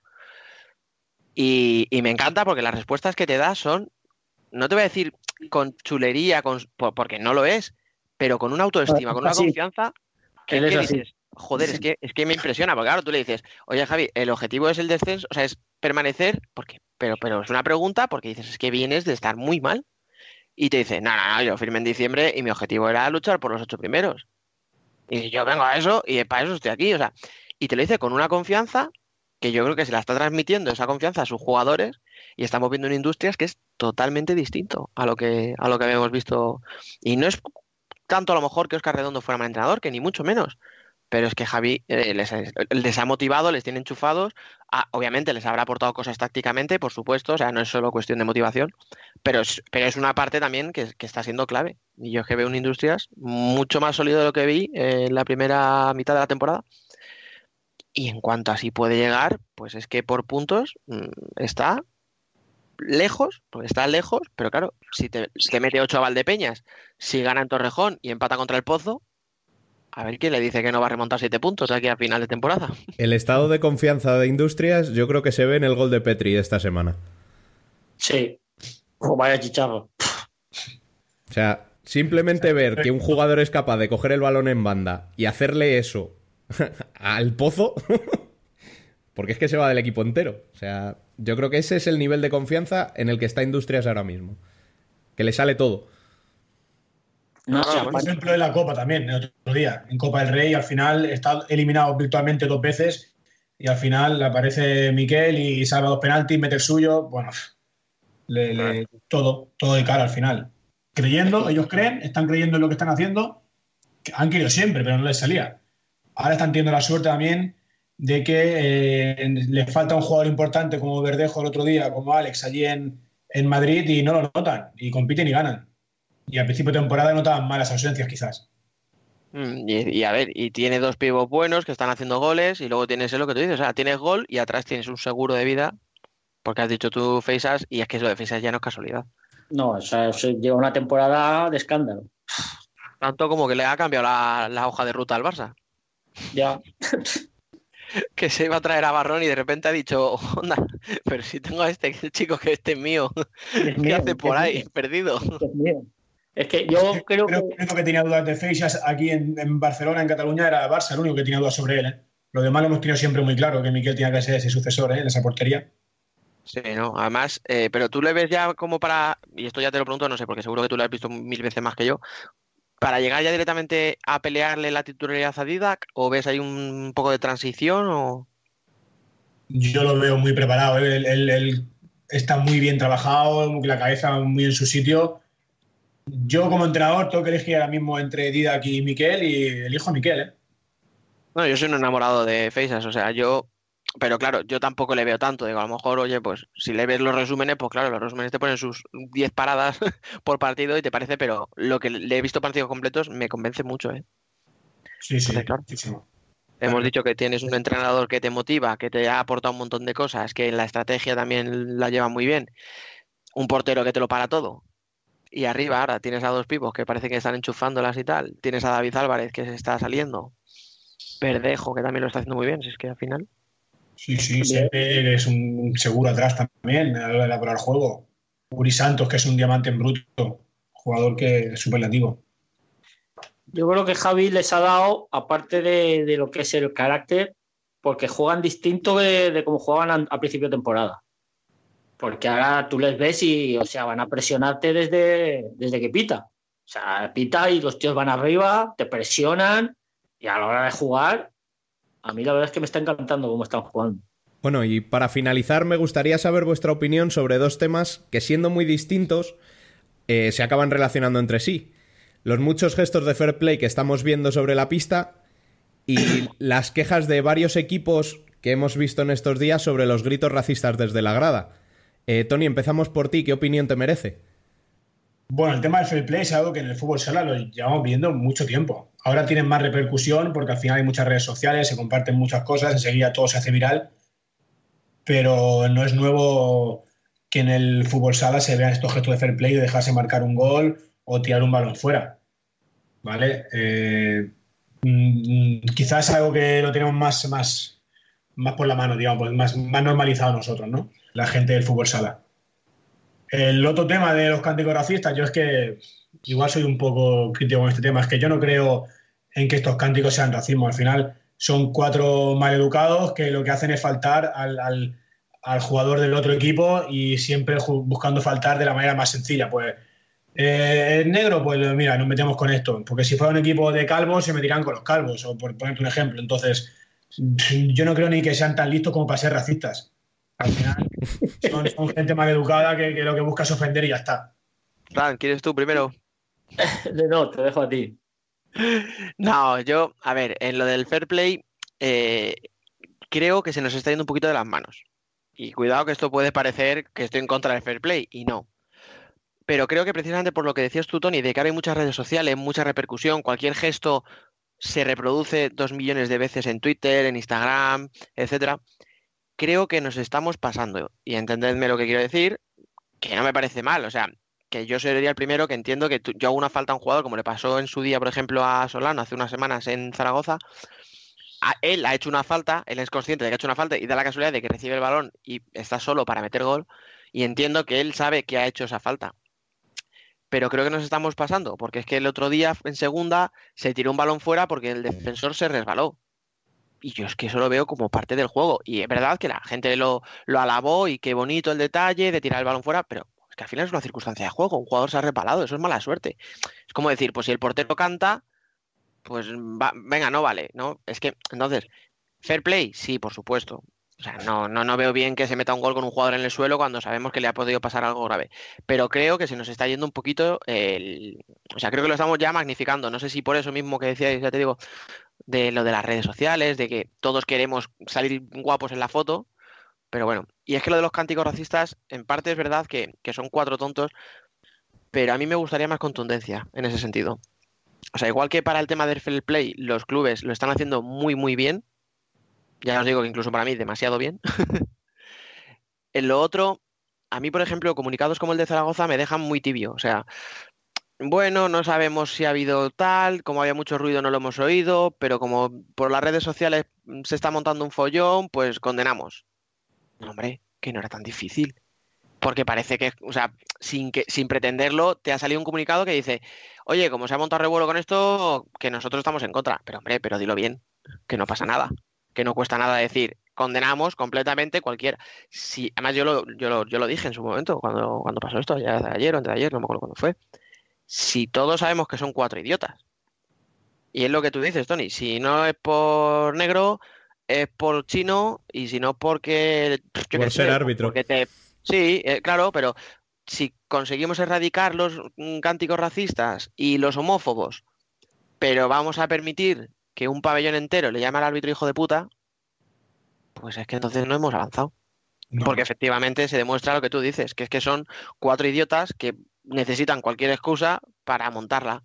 Y, y me encanta porque las respuestas que te da son, no te voy a decir con chulería, con, por- porque no lo es, pero con una autoestima, con una Así. confianza que, Él es que dices, joder, es que, es que me impresiona, porque claro, tú le dices, oye Javi, el objetivo es el descenso, o sea, es permanecer, porque, pero, pero es una pregunta porque dices, es que vienes de estar muy mal. Y te dice, no, no, no, yo firmé en diciembre y mi objetivo era luchar por los ocho primeros. Y yo vengo a eso y para eso estoy aquí, o sea, y te lo dice con una confianza que yo creo que se la está transmitiendo esa confianza a sus jugadores y estamos viendo en industrias que es totalmente distinto a lo que a lo que habíamos visto. Y no es tanto a lo mejor que Oscar Redondo fuera mal entrenador que ni mucho menos pero es que Javi eh, les, les ha motivado, les tiene enchufados, Ah, obviamente les habrá aportado cosas tácticamente, por supuesto, o sea, no es solo cuestión de motivación, pero es, pero es una parte también que, que está siendo clave. Y yo es que veo un Industrias mucho más sólido de lo que vi eh, en la primera mitad de la temporada. Y en cuanto a si puede llegar, pues es que por puntos mm, está lejos, porque está lejos, pero claro, si te, si te mete 8 a Valdepeñas, si gana en Torrejón y empata contra el Pozo, a ver quién le dice que no va a remontar 7 puntos aquí a final de temporada. El estado de confianza de Industrias yo creo que se ve en el gol de Petri esta semana. Sí. Oh, vaya chicharro. O sea, simplemente ver que un jugador es capaz de coger el balón en banda y hacerle eso al pozo, porque es que se va del equipo entero. O sea, yo creo que ese es el nivel de confianza en el que está Industrias ahora mismo. Que le sale todo. No, Sí, por ejemplo, en la Copa también, el otro día. En Copa del Rey, al final está eliminado virtualmente dos veces y al final aparece Miquel y salva dos penaltis, mete el suyo. Bueno, le- le- todo, todo de cara al final. Creyendo, ellos creen, están creyendo en lo que están haciendo. que Han querido siempre, pero no les salía. Ahora están teniendo la suerte también de que eh, les falta un jugador importante como Verdejo el otro día, como Alex allí en, en Madrid y no lo notan y compiten y ganan. Y al principio de temporada notaban malas ausencias, quizás. Mm, Y, y a ver, y tiene dos pivos buenos que están haciendo goles y luego tienes lo que tú dices, o sea, tienes gol y atrás tienes un seguro de vida porque has dicho tú Faisas y es que eso de Faisas ya no es casualidad. No, o sea, eso lleva una temporada de escándalo. Tanto como que le ha cambiado la, la hoja de ruta al Barça. Ya. Que se iba a traer a Barrón y de repente ha dicho, onda, pero si tengo a este chico que este es mío, Es ¿qué mío, hace por es ahí? mío. Perdido. Dios mío. Es que yo creo Creo que el único que tenía dudas de Feixas aquí en, en Barcelona, en Cataluña, era Barça, el único que tenía dudas sobre él. ¿eh? Lo demás lo hemos tenido siempre muy claro, que Miquel tenía que ser ese sucesor ¿eh? en esa portería. Sí, no, además, eh, pero tú le ves ya como para, y esto ya te lo pregunto, no sé, porque seguro que tú lo has visto mil veces más que yo, para llegar ya directamente a pelearle la titularidad a Didac, o ves ahí un poco de transición, o... Yo lo veo muy preparado. ¿eh? Él, él- él está muy bien trabajado, la cabeza muy en su sitio. Yo, como entrenador, tengo que elegir ahora mismo entre Didac y Miquel y elijo a Miquel. ¿eh? No, yo soy un enamorado de Faisas, o sea, yo, pero claro, yo tampoco le veo tanto, digo, a lo mejor, oye, pues si le ves los resúmenes, pues claro, los resúmenes te ponen sus 10 paradas por partido y te parece, pero lo que le he visto partidos completos me convence mucho, ¿eh? Sí, sí, Entonces, claro. muchísimo. Hemos Claro. dicho que tienes un entrenador que te motiva, que te ha aportado un montón de cosas, que la estrategia también la lleva muy bien. Un portero que te lo para todo. Y arriba ahora tienes a dos pibos que parece que están enchufándolas y tal. Tienes a David Álvarez que se está saliendo. Verdejo que también lo está haciendo muy bien, si es que al final. Sí, sí, Sepe es un seguro atrás también a la hora de elaborar juego. Uri Santos, que es un diamante en bruto, jugador que es superlativo. Yo creo que Javi les ha dado, aparte de, de lo que es el carácter, porque juegan distinto de, de cómo jugaban an- a, principio de temporada. Porque ahora tú les ves y, o sea, van a presionarte desde, desde que pita. O sea, pita y los tíos van arriba, te presionan y a la hora de jugar, a mí la verdad es que me está encantando cómo están jugando. Bueno, y para finalizar me gustaría saber vuestra opinión sobre dos temas que siendo muy distintos eh, se acaban relacionando entre sí. Los muchos gestos de fair play que estamos viendo sobre la pista y las quejas de varios equipos que hemos visto en estos días sobre los gritos racistas desde la grada. Eh, Tony, empezamos por ti. ¿Qué opinión te merece? Bueno, el tema del fair play es algo que en el fútbol sala lo llevamos viendo mucho tiempo. Ahora tienen más repercusión porque al final hay muchas redes sociales, se comparten muchas cosas, enseguida todo se hace viral. Pero no es nuevo que en el fútbol sala se vean estos gestos de fair play de dejarse marcar un gol o tirar un balón fuera. ¿Vale? Eh, mm, quizás algo que lo tenemos más, más, más por la mano, digamos, pues más normalizado nosotros, ¿no? La gente del fútbol sala. El otro tema de los cánticos racistas, yo es que igual soy un poco crítico con este tema, es que yo no creo en que estos cánticos sean racismo. Al final son cuatro maleducados que lo que hacen es faltar al, al- al jugador del otro equipo y siempre buscando faltar de la manera más sencilla. Pues eh, es negro, pues mira, nos metemos con esto. Porque si fuera un equipo de calvos, se metirán con los calvos, o por ponerte un ejemplo. Entonces, yo no creo ni que sean tan listos como para ser racistas. Al final, son, son gente mal educada que, que lo que busca es ofender y ya está. Fran, ¿quieres tú primero? No, te dejo a ti. No, yo, a ver, en lo del fair play, eh, creo que se nos está yendo un poquito de las manos. Y cuidado que esto puede parecer que estoy en contra del fair play, y no. Pero creo que precisamente por lo que decías tú, Tony, de que ahora hay muchas redes sociales, mucha repercusión, cualquier gesto se reproduce dos millones de veces en Twitter, en Instagram, etcétera. Creo que nos estamos pasando. Y entendedme lo que quiero decir, que no me parece mal. O sea, que yo sería el primero que entiendo que yo hago una falta a un jugador, como le pasó en su día, por ejemplo, a Solano hace unas semanas en Zaragoza. Él ha hecho una falta, él es consciente de que ha hecho una falta y da la casualidad de que recibe el balón y está solo para meter gol. Y entiendo que él sabe que ha hecho esa falta. Pero creo que nos estamos pasando, porque es que el otro día en segunda se tiró un balón fuera porque el defensor se resbaló. Y yo es que eso lo veo como parte del juego. Y es verdad que la gente lo, lo alabó y qué bonito el detalle de tirar el balón fuera, pero es que al final es una circunstancia de juego. Un jugador se ha resbalado, eso es mala suerte. Es como decir, pues si el portero canta, pues venga, no vale, ¿no? Es que, entonces, fair play, sí, por supuesto. O sea, no, no, no veo bien que se meta un gol con un jugador en el suelo cuando sabemos que le ha podido pasar algo grave. Pero creo que se nos está yendo un poquito el... O sea, creo que lo estamos ya magnificando. No sé si por eso mismo que decíais, ya te digo, de lo de las redes sociales, de que todos queremos salir guapos en la foto. Pero bueno, y es que lo de los cánticos racistas, en parte es verdad que, que son cuatro tontos, pero a mí me gustaría más contundencia en ese sentido. O sea, igual que para el tema del fair play, los clubes lo están haciendo muy, muy bien. Ya os digo que incluso para mí demasiado bien. en lo otro, a mí, por ejemplo, comunicados como el de Zaragoza me dejan muy tibio. O sea, bueno, no sabemos si ha habido tal, como había mucho ruido no lo hemos oído, pero como por las redes sociales se está montando un follón, pues condenamos. Hombre, que no era tan difícil. Porque parece que, o sea, sin, que, sin pretenderlo, te ha salido un comunicado que dice, oye, como se ha montado revuelo con esto, que nosotros estamos en contra. Pero hombre, pero dilo bien, que no pasa nada, que no cuesta nada decir, condenamos completamente cualquiera. Si, además yo lo, yo, lo, yo lo dije en su momento, cuando, cuando pasó esto, ya ayer o antes de ayer, no me acuerdo cuándo fue. Si todos sabemos que son cuatro idiotas, y es lo que tú dices, Tony, si no es por negro, es por chino, y si no porque... yo Por ser sé, árbitro. porque te- Sí, eh, claro, pero si conseguimos erradicar los mm, cánticos racistas y los homófobos, pero vamos a permitir que un pabellón entero le llame al árbitro hijo de puta, pues es que entonces no hemos avanzado. No. Porque efectivamente se demuestra lo que tú dices, que es que son cuatro idiotas que necesitan cualquier excusa para montarla.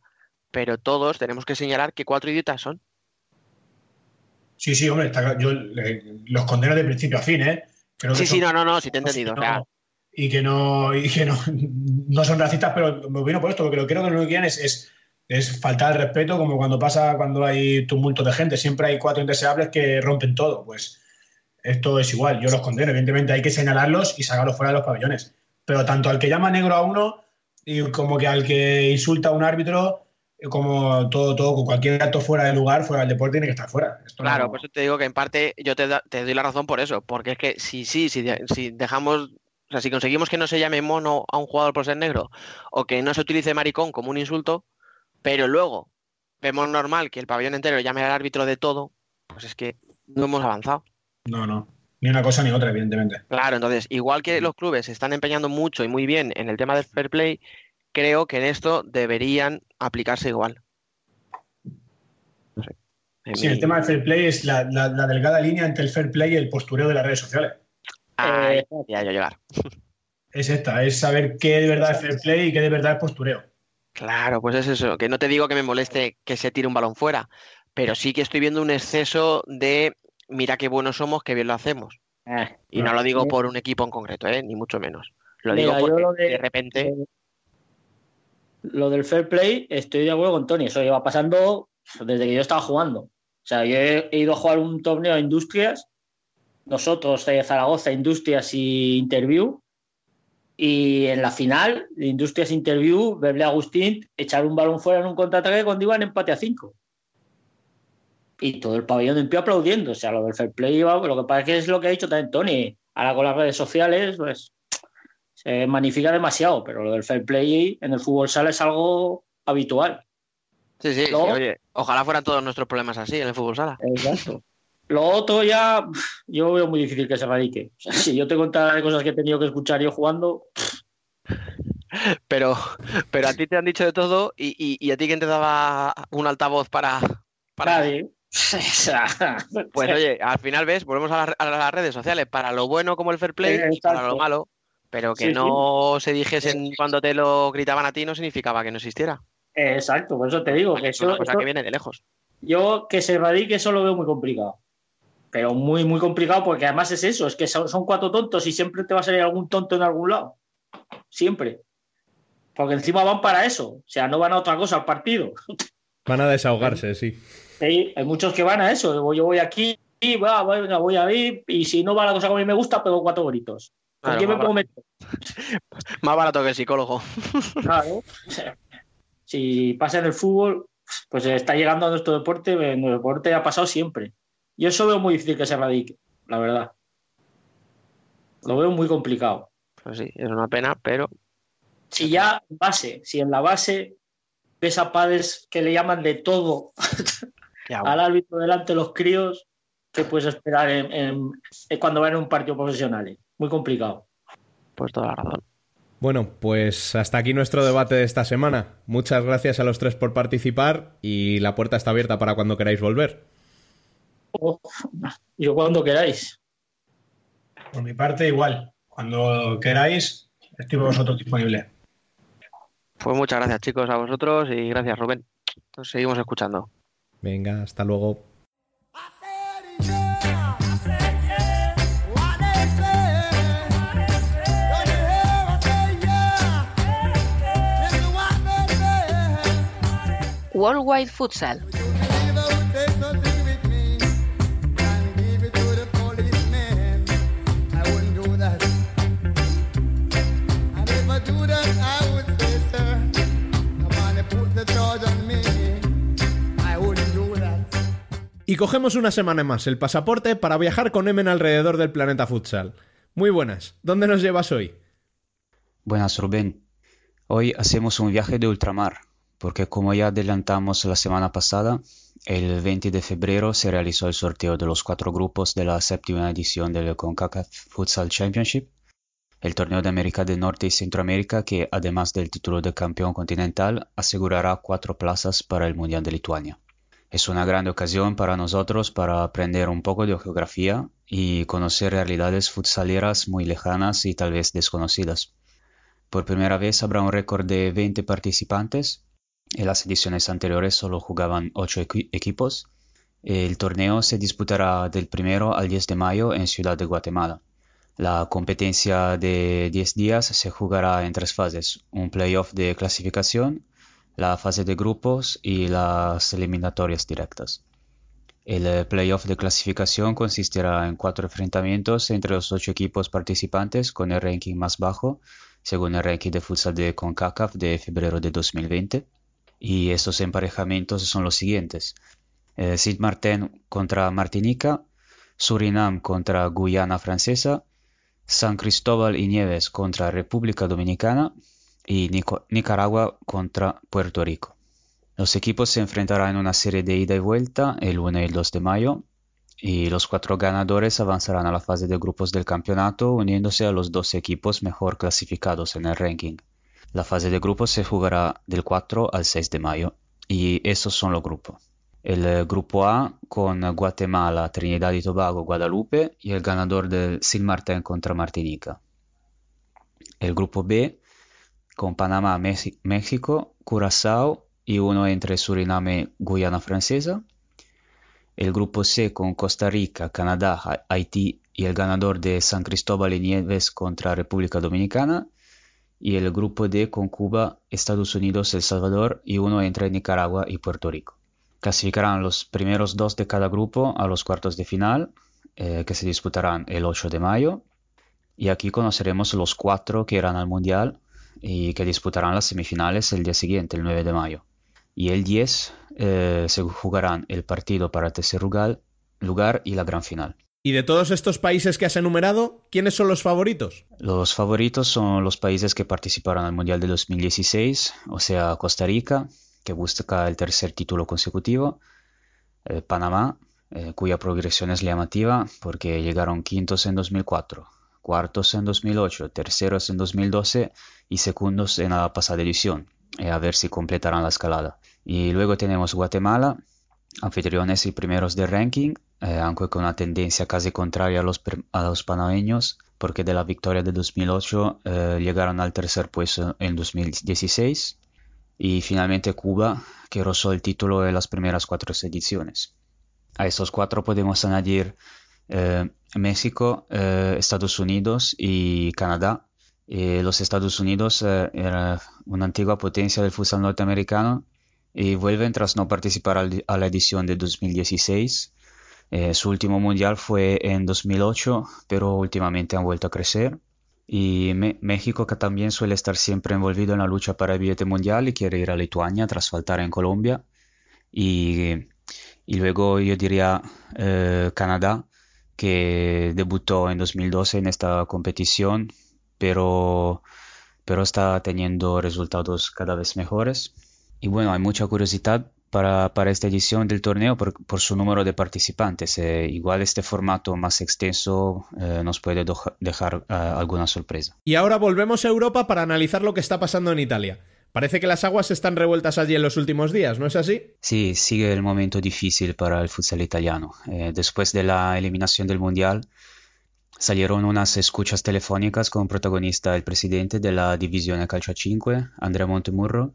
Pero todos tenemos que señalar que cuatro idiotas son. Sí, sí, hombre, está yo eh, los condeno de principio a fin, ¿eh? Creo que Sí, sí, son- no, no, no, sí te he entendido. no- o sea, y que no y que no, no son racistas, pero me opino por esto, porque lo creo que lo que quieren es, es, es faltar al respeto, como cuando pasa cuando hay tumultos de gente. Siempre hay cuatro indeseables que rompen todo. Pues esto es igual, yo los condeno. Evidentemente hay que señalarlos y sacarlos fuera de los pabellones. Pero tanto al que llama negro a uno y como que al que insulta a un árbitro, como todo, todo, con cualquier acto fuera de lugar, fuera del deporte, tiene que estar fuera. Esto Claro, no- por eso te digo que en parte yo te, da- te doy la razón por eso, porque es que si sí, si, si dejamos, o sea, si conseguimos que no se llame mono a un jugador por ser negro, o que no se utilice maricón como un insulto, pero luego vemos normal que el pabellón entero llame al árbitro de todo, pues es que no hemos avanzado. no, no. Ni una cosa ni otra, evidentemente. Claro, entonces, igual que los clubes se están empeñando mucho y muy bien en el tema del fair play, creo que en esto deberían aplicarse igual. No sé. En Sí, mi- el tema del fair play es la, la- la delgada línea entre el fair play y el postureo de las redes sociales. Ahí Eh, quería yo llegar. Es esta, es saber qué de verdad es fair play y qué de verdad es postureo. Claro, pues es eso, que no te digo que me moleste que se tire un balón fuera, pero sí que estoy viendo un exceso de mira qué buenos somos, qué bien lo hacemos. eh, Y no lo digo por un equipo en concreto, ¿eh? ni mucho menos. Lo Mira, digo porque lo de- de repente, Lo del fair play, estoy de acuerdo con Tony. Eso lleva pasando desde que yo estaba jugando. O sea, yo he, ido a jugar un torneo a Industrias, nosotros, eh, Zaragoza, Industrias y Interview. Y en la final de Industrias Interview, verle a Agustín echar un balón fuera en un contraataque cuando iban empate a 5. Y todo el pabellón pie aplaudiendo. O sea, lo del fair play iba, lo que pasa es que es lo que ha dicho también Tony. Ahora con las redes sociales, pues se magnifica demasiado, pero lo del fair play en el fútbol sala es algo habitual. sí, sí, oye, ojalá fueran todos nuestros problemas así en el fútbol sala. Exacto. Lo otro ya, yo veo muy difícil que se radique. O sea, si yo te contara cosas que he tenido que escuchar yo jugando, Pero, pero a ti te han dicho de todo y, y- y a ti quién te daba un altavoz para... para... nadie. Pues oye, al final ves, volvemos a, la- a las redes sociales, para lo bueno como el fair play para lo malo, pero que Sí, sí. no se dijesen cuando te lo gritaban a ti no significaba que no existiera. exacto, por eso te digo que Es una eso, cosa eso- que viene de lejos. yo que se radique eso lo veo muy complicado. Pero muy, muy complicado porque además es eso, es que son, son cuatro tontos y siempre te va a salir algún tonto en algún lado. Siempre. Porque encima van para eso. O sea, no van a otra cosa al partido. Van a desahogarse, sí. Hay, hay muchos que van a eso. Yo voy aquí, y va, voy, voy ahí, y si no va la cosa como a mí me gusta, pego cuatro gritos. ¿Con Claro, quién me puedo meter? Más barato que el psicólogo. Claro. Si pasa en el fútbol, pues está llegando a nuestro deporte, en nuestro deporte ha pasado siempre. Y eso veo muy difícil que se radique, la verdad. Lo veo muy complicado. Pues sí, es una pena, pero Si ya en base, si en la base ves a padres que le llaman de todo ya, al árbitro delante de los críos, ¿qué puedes esperar en, en- en cuando van a un partido profesional? eh? Muy complicado. pues toda la razón. Bueno, pues hasta aquí nuestro debate de esta semana. Muchas gracias a los tres por participar y la puerta está abierta para cuando queráis volver. Oh, yo cuando queráis. Por mi parte, igual. Cuando queráis, estoy por vosotros disponible. Pues muchas gracias chicos a vosotros y gracias Rubén. Nos seguimos escuchando. Venga, hasta luego. Worldwide Futsal. Y cogemos una semana más el pasaporte para viajar con Emen alrededor del planeta futsal. Muy buenas, ¿dónde nos llevas hoy? Buenas, Rubén. Hoy hacemos un viaje de ultramar, porque como ya adelantamos la semana pasada, el 20 de febrero se realizó el sorteo de los cuatro grupos de la séptima edición del CONCACAF Futsal Championship, el torneo de América del Norte y Centroamérica que, además del título de campeón continental, asegurará cuatro plazas para el Mundial de Lituania. Es una gran ocasión para nosotros para aprender un poco de geografía y conocer realidades futsaleras muy lejanas y tal vez desconocidas. Por primera vez habrá un récord de 20 participantes. En las ediciones anteriores solo jugaban 8 equipos. El torneo se disputará del 1 al 10 de mayo en Ciudad de Guatemala. La competencia de 10 días se jugará en tres fases, un playoff de clasificación, la fase de grupos y las eliminatorias directas. El eh, playoff de clasificación consistirá en cuatro enfrentamientos entre los ocho equipos participantes con el ranking más bajo, según el ranking de futsal de CONCACAF de febrero de 2020. Y estos emparejamientos son los siguientes. Eh, Sid Martin contra Martinica, Surinam contra Guyana Francesa, San Cristóbal y Nieves contra República Dominicana y Nicaragua contra Puerto Rico. Los equipos se enfrentarán en una serie de ida y vuelta el 1 y el 2 de mayo y los cuatro ganadores avanzarán a la fase de grupos del campeonato uniéndose a los dos equipos mejor clasificados en el ranking. La fase de grupos se jugará del 4 al 6 de mayo y estos son los grupos. El eh, grupo A con Guatemala, Trinidad y Tobago, Guadalupe y el ganador del Sin Martín contra Martinica. El grupo B con Panamá, México, Curazao y uno entre Suriname Guyana Francesa. El grupo C con Costa Rica, Canadá, Haití y el ganador de San Cristóbal y Nieves contra República Dominicana. Y el grupo D con Cuba, Estados Unidos, El Salvador y uno entre Nicaragua y Puerto Rico. Clasificarán los primeros dos de cada grupo a los cuartos de final, eh, que se disputarán el 8 de mayo. Y aquí conoceremos los cuatro que irán al Mundial y que disputarán las semifinales el día siguiente, el 9 de mayo. Y el 10 eh, se jugarán el partido para el tercer lugar, lugar y la gran final. ¿Y de todos estos países que has enumerado, quiénes son los favoritos? Los favoritos son los países que participaron al Mundial de 2016, o sea, Costa Rica, que busca el tercer título consecutivo, eh, Panamá, eh, cuya progresión es llamativa porque llegaron quintos en 2004, cuartos en 2008, terceros en 2012 y segundos en la pasada edición, eh, a ver si completarán la escalada. Y luego tenemos Guatemala, anfitriones y primeros de ranking, eh, aunque con una tendencia casi contraria a los, a panameños, porque de la victoria de 2008 eh, llegaron al tercer puesto en 2016. Y finalmente Cuba, que rozó el título en las primeras cuatro ediciones. A estos cuatro podemos añadir México, Estados Unidos y Canadá, eh, los Estados Unidos eh, era una antigua potencia del futsal norteamericano y vuelven tras no participar a la edición de 2016. Eh, su último mundial fue en 2008, pero últimamente han vuelto a crecer. Y México, que también suele estar siempre envolvido en la lucha para el billete mundial y quiere ir a Lituania tras faltar en Colombia. Y luego yo diría Canadá, que debutó en 2012 en esta competición pero, pero está teniendo resultados cada vez mejores. Y bueno, hay mucha curiosidad para, para esta edición del torneo por, por su número de participantes. Eh, igual este formato más extenso eh, nos puede dejar eh, alguna sorpresa. Y ahora volvemos a Europa para analizar lo que está pasando en Italia. Parece que las aguas están revueltas allí en los últimos días, ¿no es así? Sí, sigue el momento difícil para el futsal italiano. después de la eliminación del Mundial, Salieron unas escuchas telefónicas con protagonista el presidente de la división Calcio 5, Andrea Montemurro,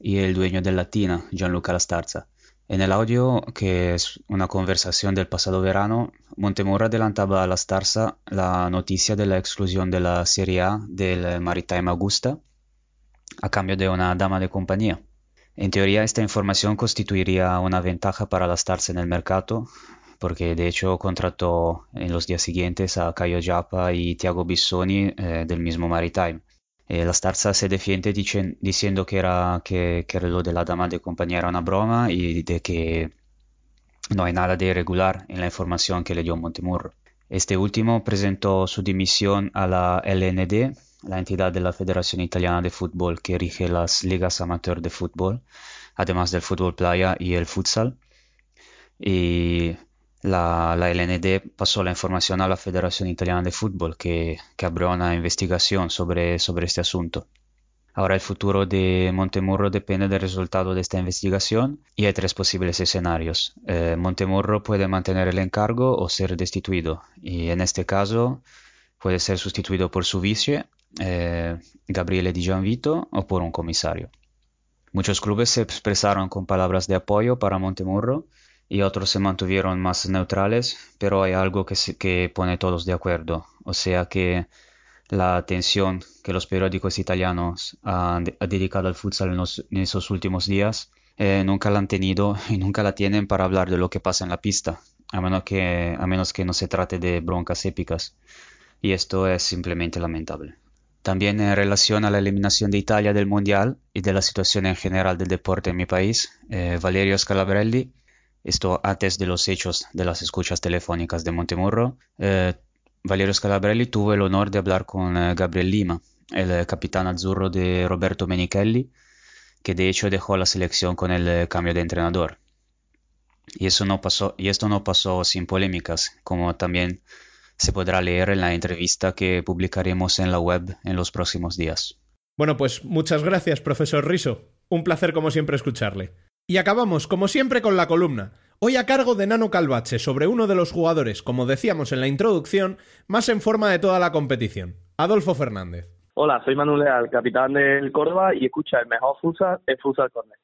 y el dueño de Latina, Gianluca Lastarza. En el audio, que es una conversación del pasado verano, Montemurro adelantaba a Lastarza la noticia de la exclusión de la Serie A del Maritime Augusta a cambio de una dama de compañía. En teoría, esta información constituiría una ventaja para Lastarza en el mercado, porque de hecho contrató en los días siguientes a Caio Giappa y Thiago Bissoni eh, del mismo Maritime. Eh, la Starza se defiende diciendo que, era, que, que lo de la dama de compañía era una broma y de que no hay nada de irregular en la información que le dio Montemurro. Este último presentó su dimisión a la LND, la entidad de la Federación Italiana de Fútbol que rige las ligas amateur de fútbol, además del fútbol playa y el futsal. Y la, LND pasó la información a la Federación Italiana de Fútbol que, abrió una investigación sobre, sobre este asunto. Ahora el futuro de Montemurro depende del resultado de esta investigación y hay tres posibles escenarios. Eh, Montemurro puede mantener el encargo o ser destituido y en este caso puede ser sustituido por su vice, eh, Gabriele Di Gianvito, o por un comisario. Muchos clubes se expresaron con palabras de apoyo para Montemurro y otros se mantuvieron más neutrales, pero hay algo que, que pone todos de acuerdo, o sea que la atención que los periódicos italianos han, dedicado al futsal en, esos últimos días eh, nunca la han tenido y nunca la tienen para hablar de lo que pasa en la pista, a menos que, a menos que no se trate de broncas épicas. Y esto es simplemente lamentable. También en relación a la eliminación de Italia del Mundial y de la situación en general del deporte en mi país, eh, Valerio Scalabrelli esto antes de los hechos de las escuchas telefónicas de Montemurro, eh, Valerio Scalabrelli tuvo el honor de hablar con eh, Gabriel Lima, el capitán azzurro de Roberto Menichelli, que de hecho dejó la selección con el cambio de entrenador. Y, eso no pasó, y esto no pasó sin polémicas, como también se podrá leer en la entrevista que publicaremos en la web en los próximos días. Bueno, pues muchas gracias, profesor Riso. Un placer como siempre escucharle. Y acabamos, como siempre, con la columna. Hoy a cargo de Nano Calvache sobre uno de los jugadores, como decíamos en la introducción, más en forma de toda la competición, Adolfo Fernández. Hola, soy Manuel Leal, capitán del Córdoba y escucha el mejor futsal, el futsal corner.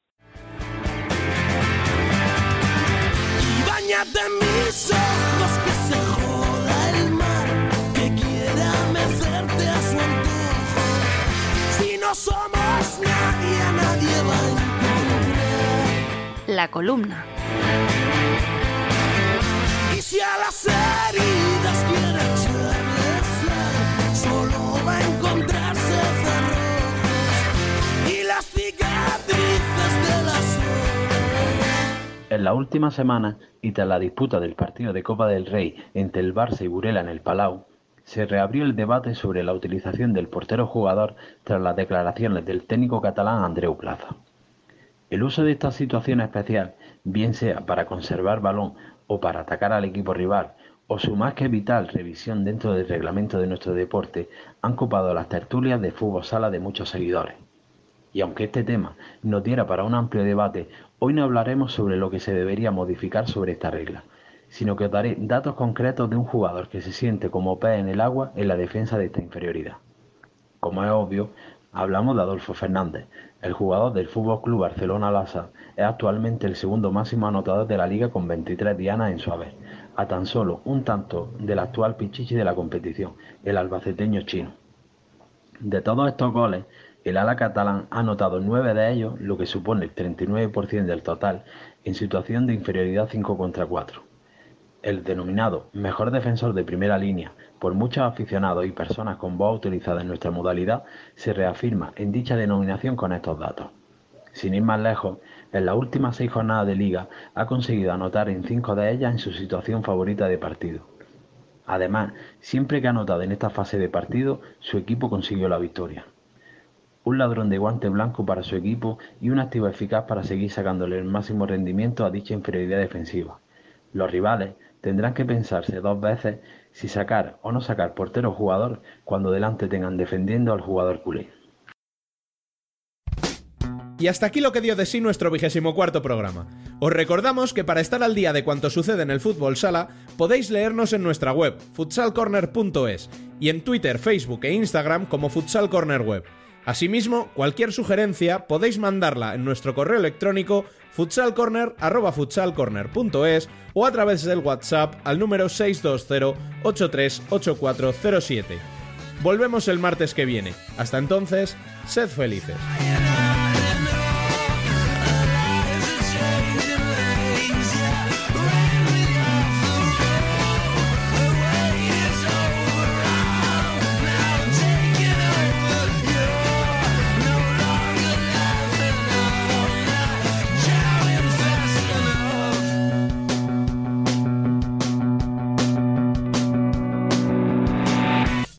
mis ojos la columna. Y si a las heridas quiere solo va a encontrarse cerrojos y las cicatrices de las En la última semana, y tras la disputa del partido de Copa del Rey entre el Barça y Burela en el Palau, se reabrió el debate sobre la utilización del portero jugador tras las declaraciones del técnico catalán Andreu Plaza. El uso de esta situación especial, bien sea para conservar balón o para atacar al equipo rival, o su más que vital revisión dentro del reglamento de nuestro deporte, han copado las tertulias de fútbol sala de muchos seguidores. Y aunque este tema nos diera para un amplio debate, hoy no hablaremos sobre lo que se debería modificar sobre esta regla, sino que daré datos concretos de un jugador que se siente como pez en el agua en la defensa de esta inferioridad. Como es obvio, hablamos de Adolfo Fernández, el jugador del Fútbol Club Barcelona Lassa es actualmente el segundo máximo anotador de la liga con 23 dianas en su haber, a tan solo un tanto del actual pichichi de la competición, el albaceteño chino. De todos estos goles, el ala catalán ha anotado 9 de ellos, lo que supone el 39% del total, en situación de inferioridad 5 contra 4. El denominado mejor defensor de primera línea, por muchos aficionados y personas con voz utilizada en nuestra modalidad, se reafirma en dicha denominación con estos datos. Sin ir más lejos, en las últimas seis jornadas de liga ha conseguido anotar en cinco de ellas en su situación favorita de partido. Además, siempre que ha anotado en esta fase de partido, su equipo consiguió la victoria. Un ladrón de guante blanco para su equipo y un activo eficaz para seguir sacándole el máximo rendimiento a dicha inferioridad defensiva. Los rivales tendrán que pensarse dos veces si sacar o no sacar portero jugador cuando delante tengan defendiendo al jugador culé. Y hasta aquí lo que dio de sí nuestro vigésimo cuarto programa. Os recordamos que para estar al día de cuanto sucede en el fútbol sala, podéis leernos en nuestra web, futsalcorner.es, y en Twitter, Facebook e Instagram como Futsal Corner Web. Asimismo, cualquier sugerencia podéis mandarla en nuestro correo electrónico futsalcorner.futsalcorner.es o a través del WhatsApp al número 620-838407. Volvemos el martes que viene. Hasta entonces, sed felices.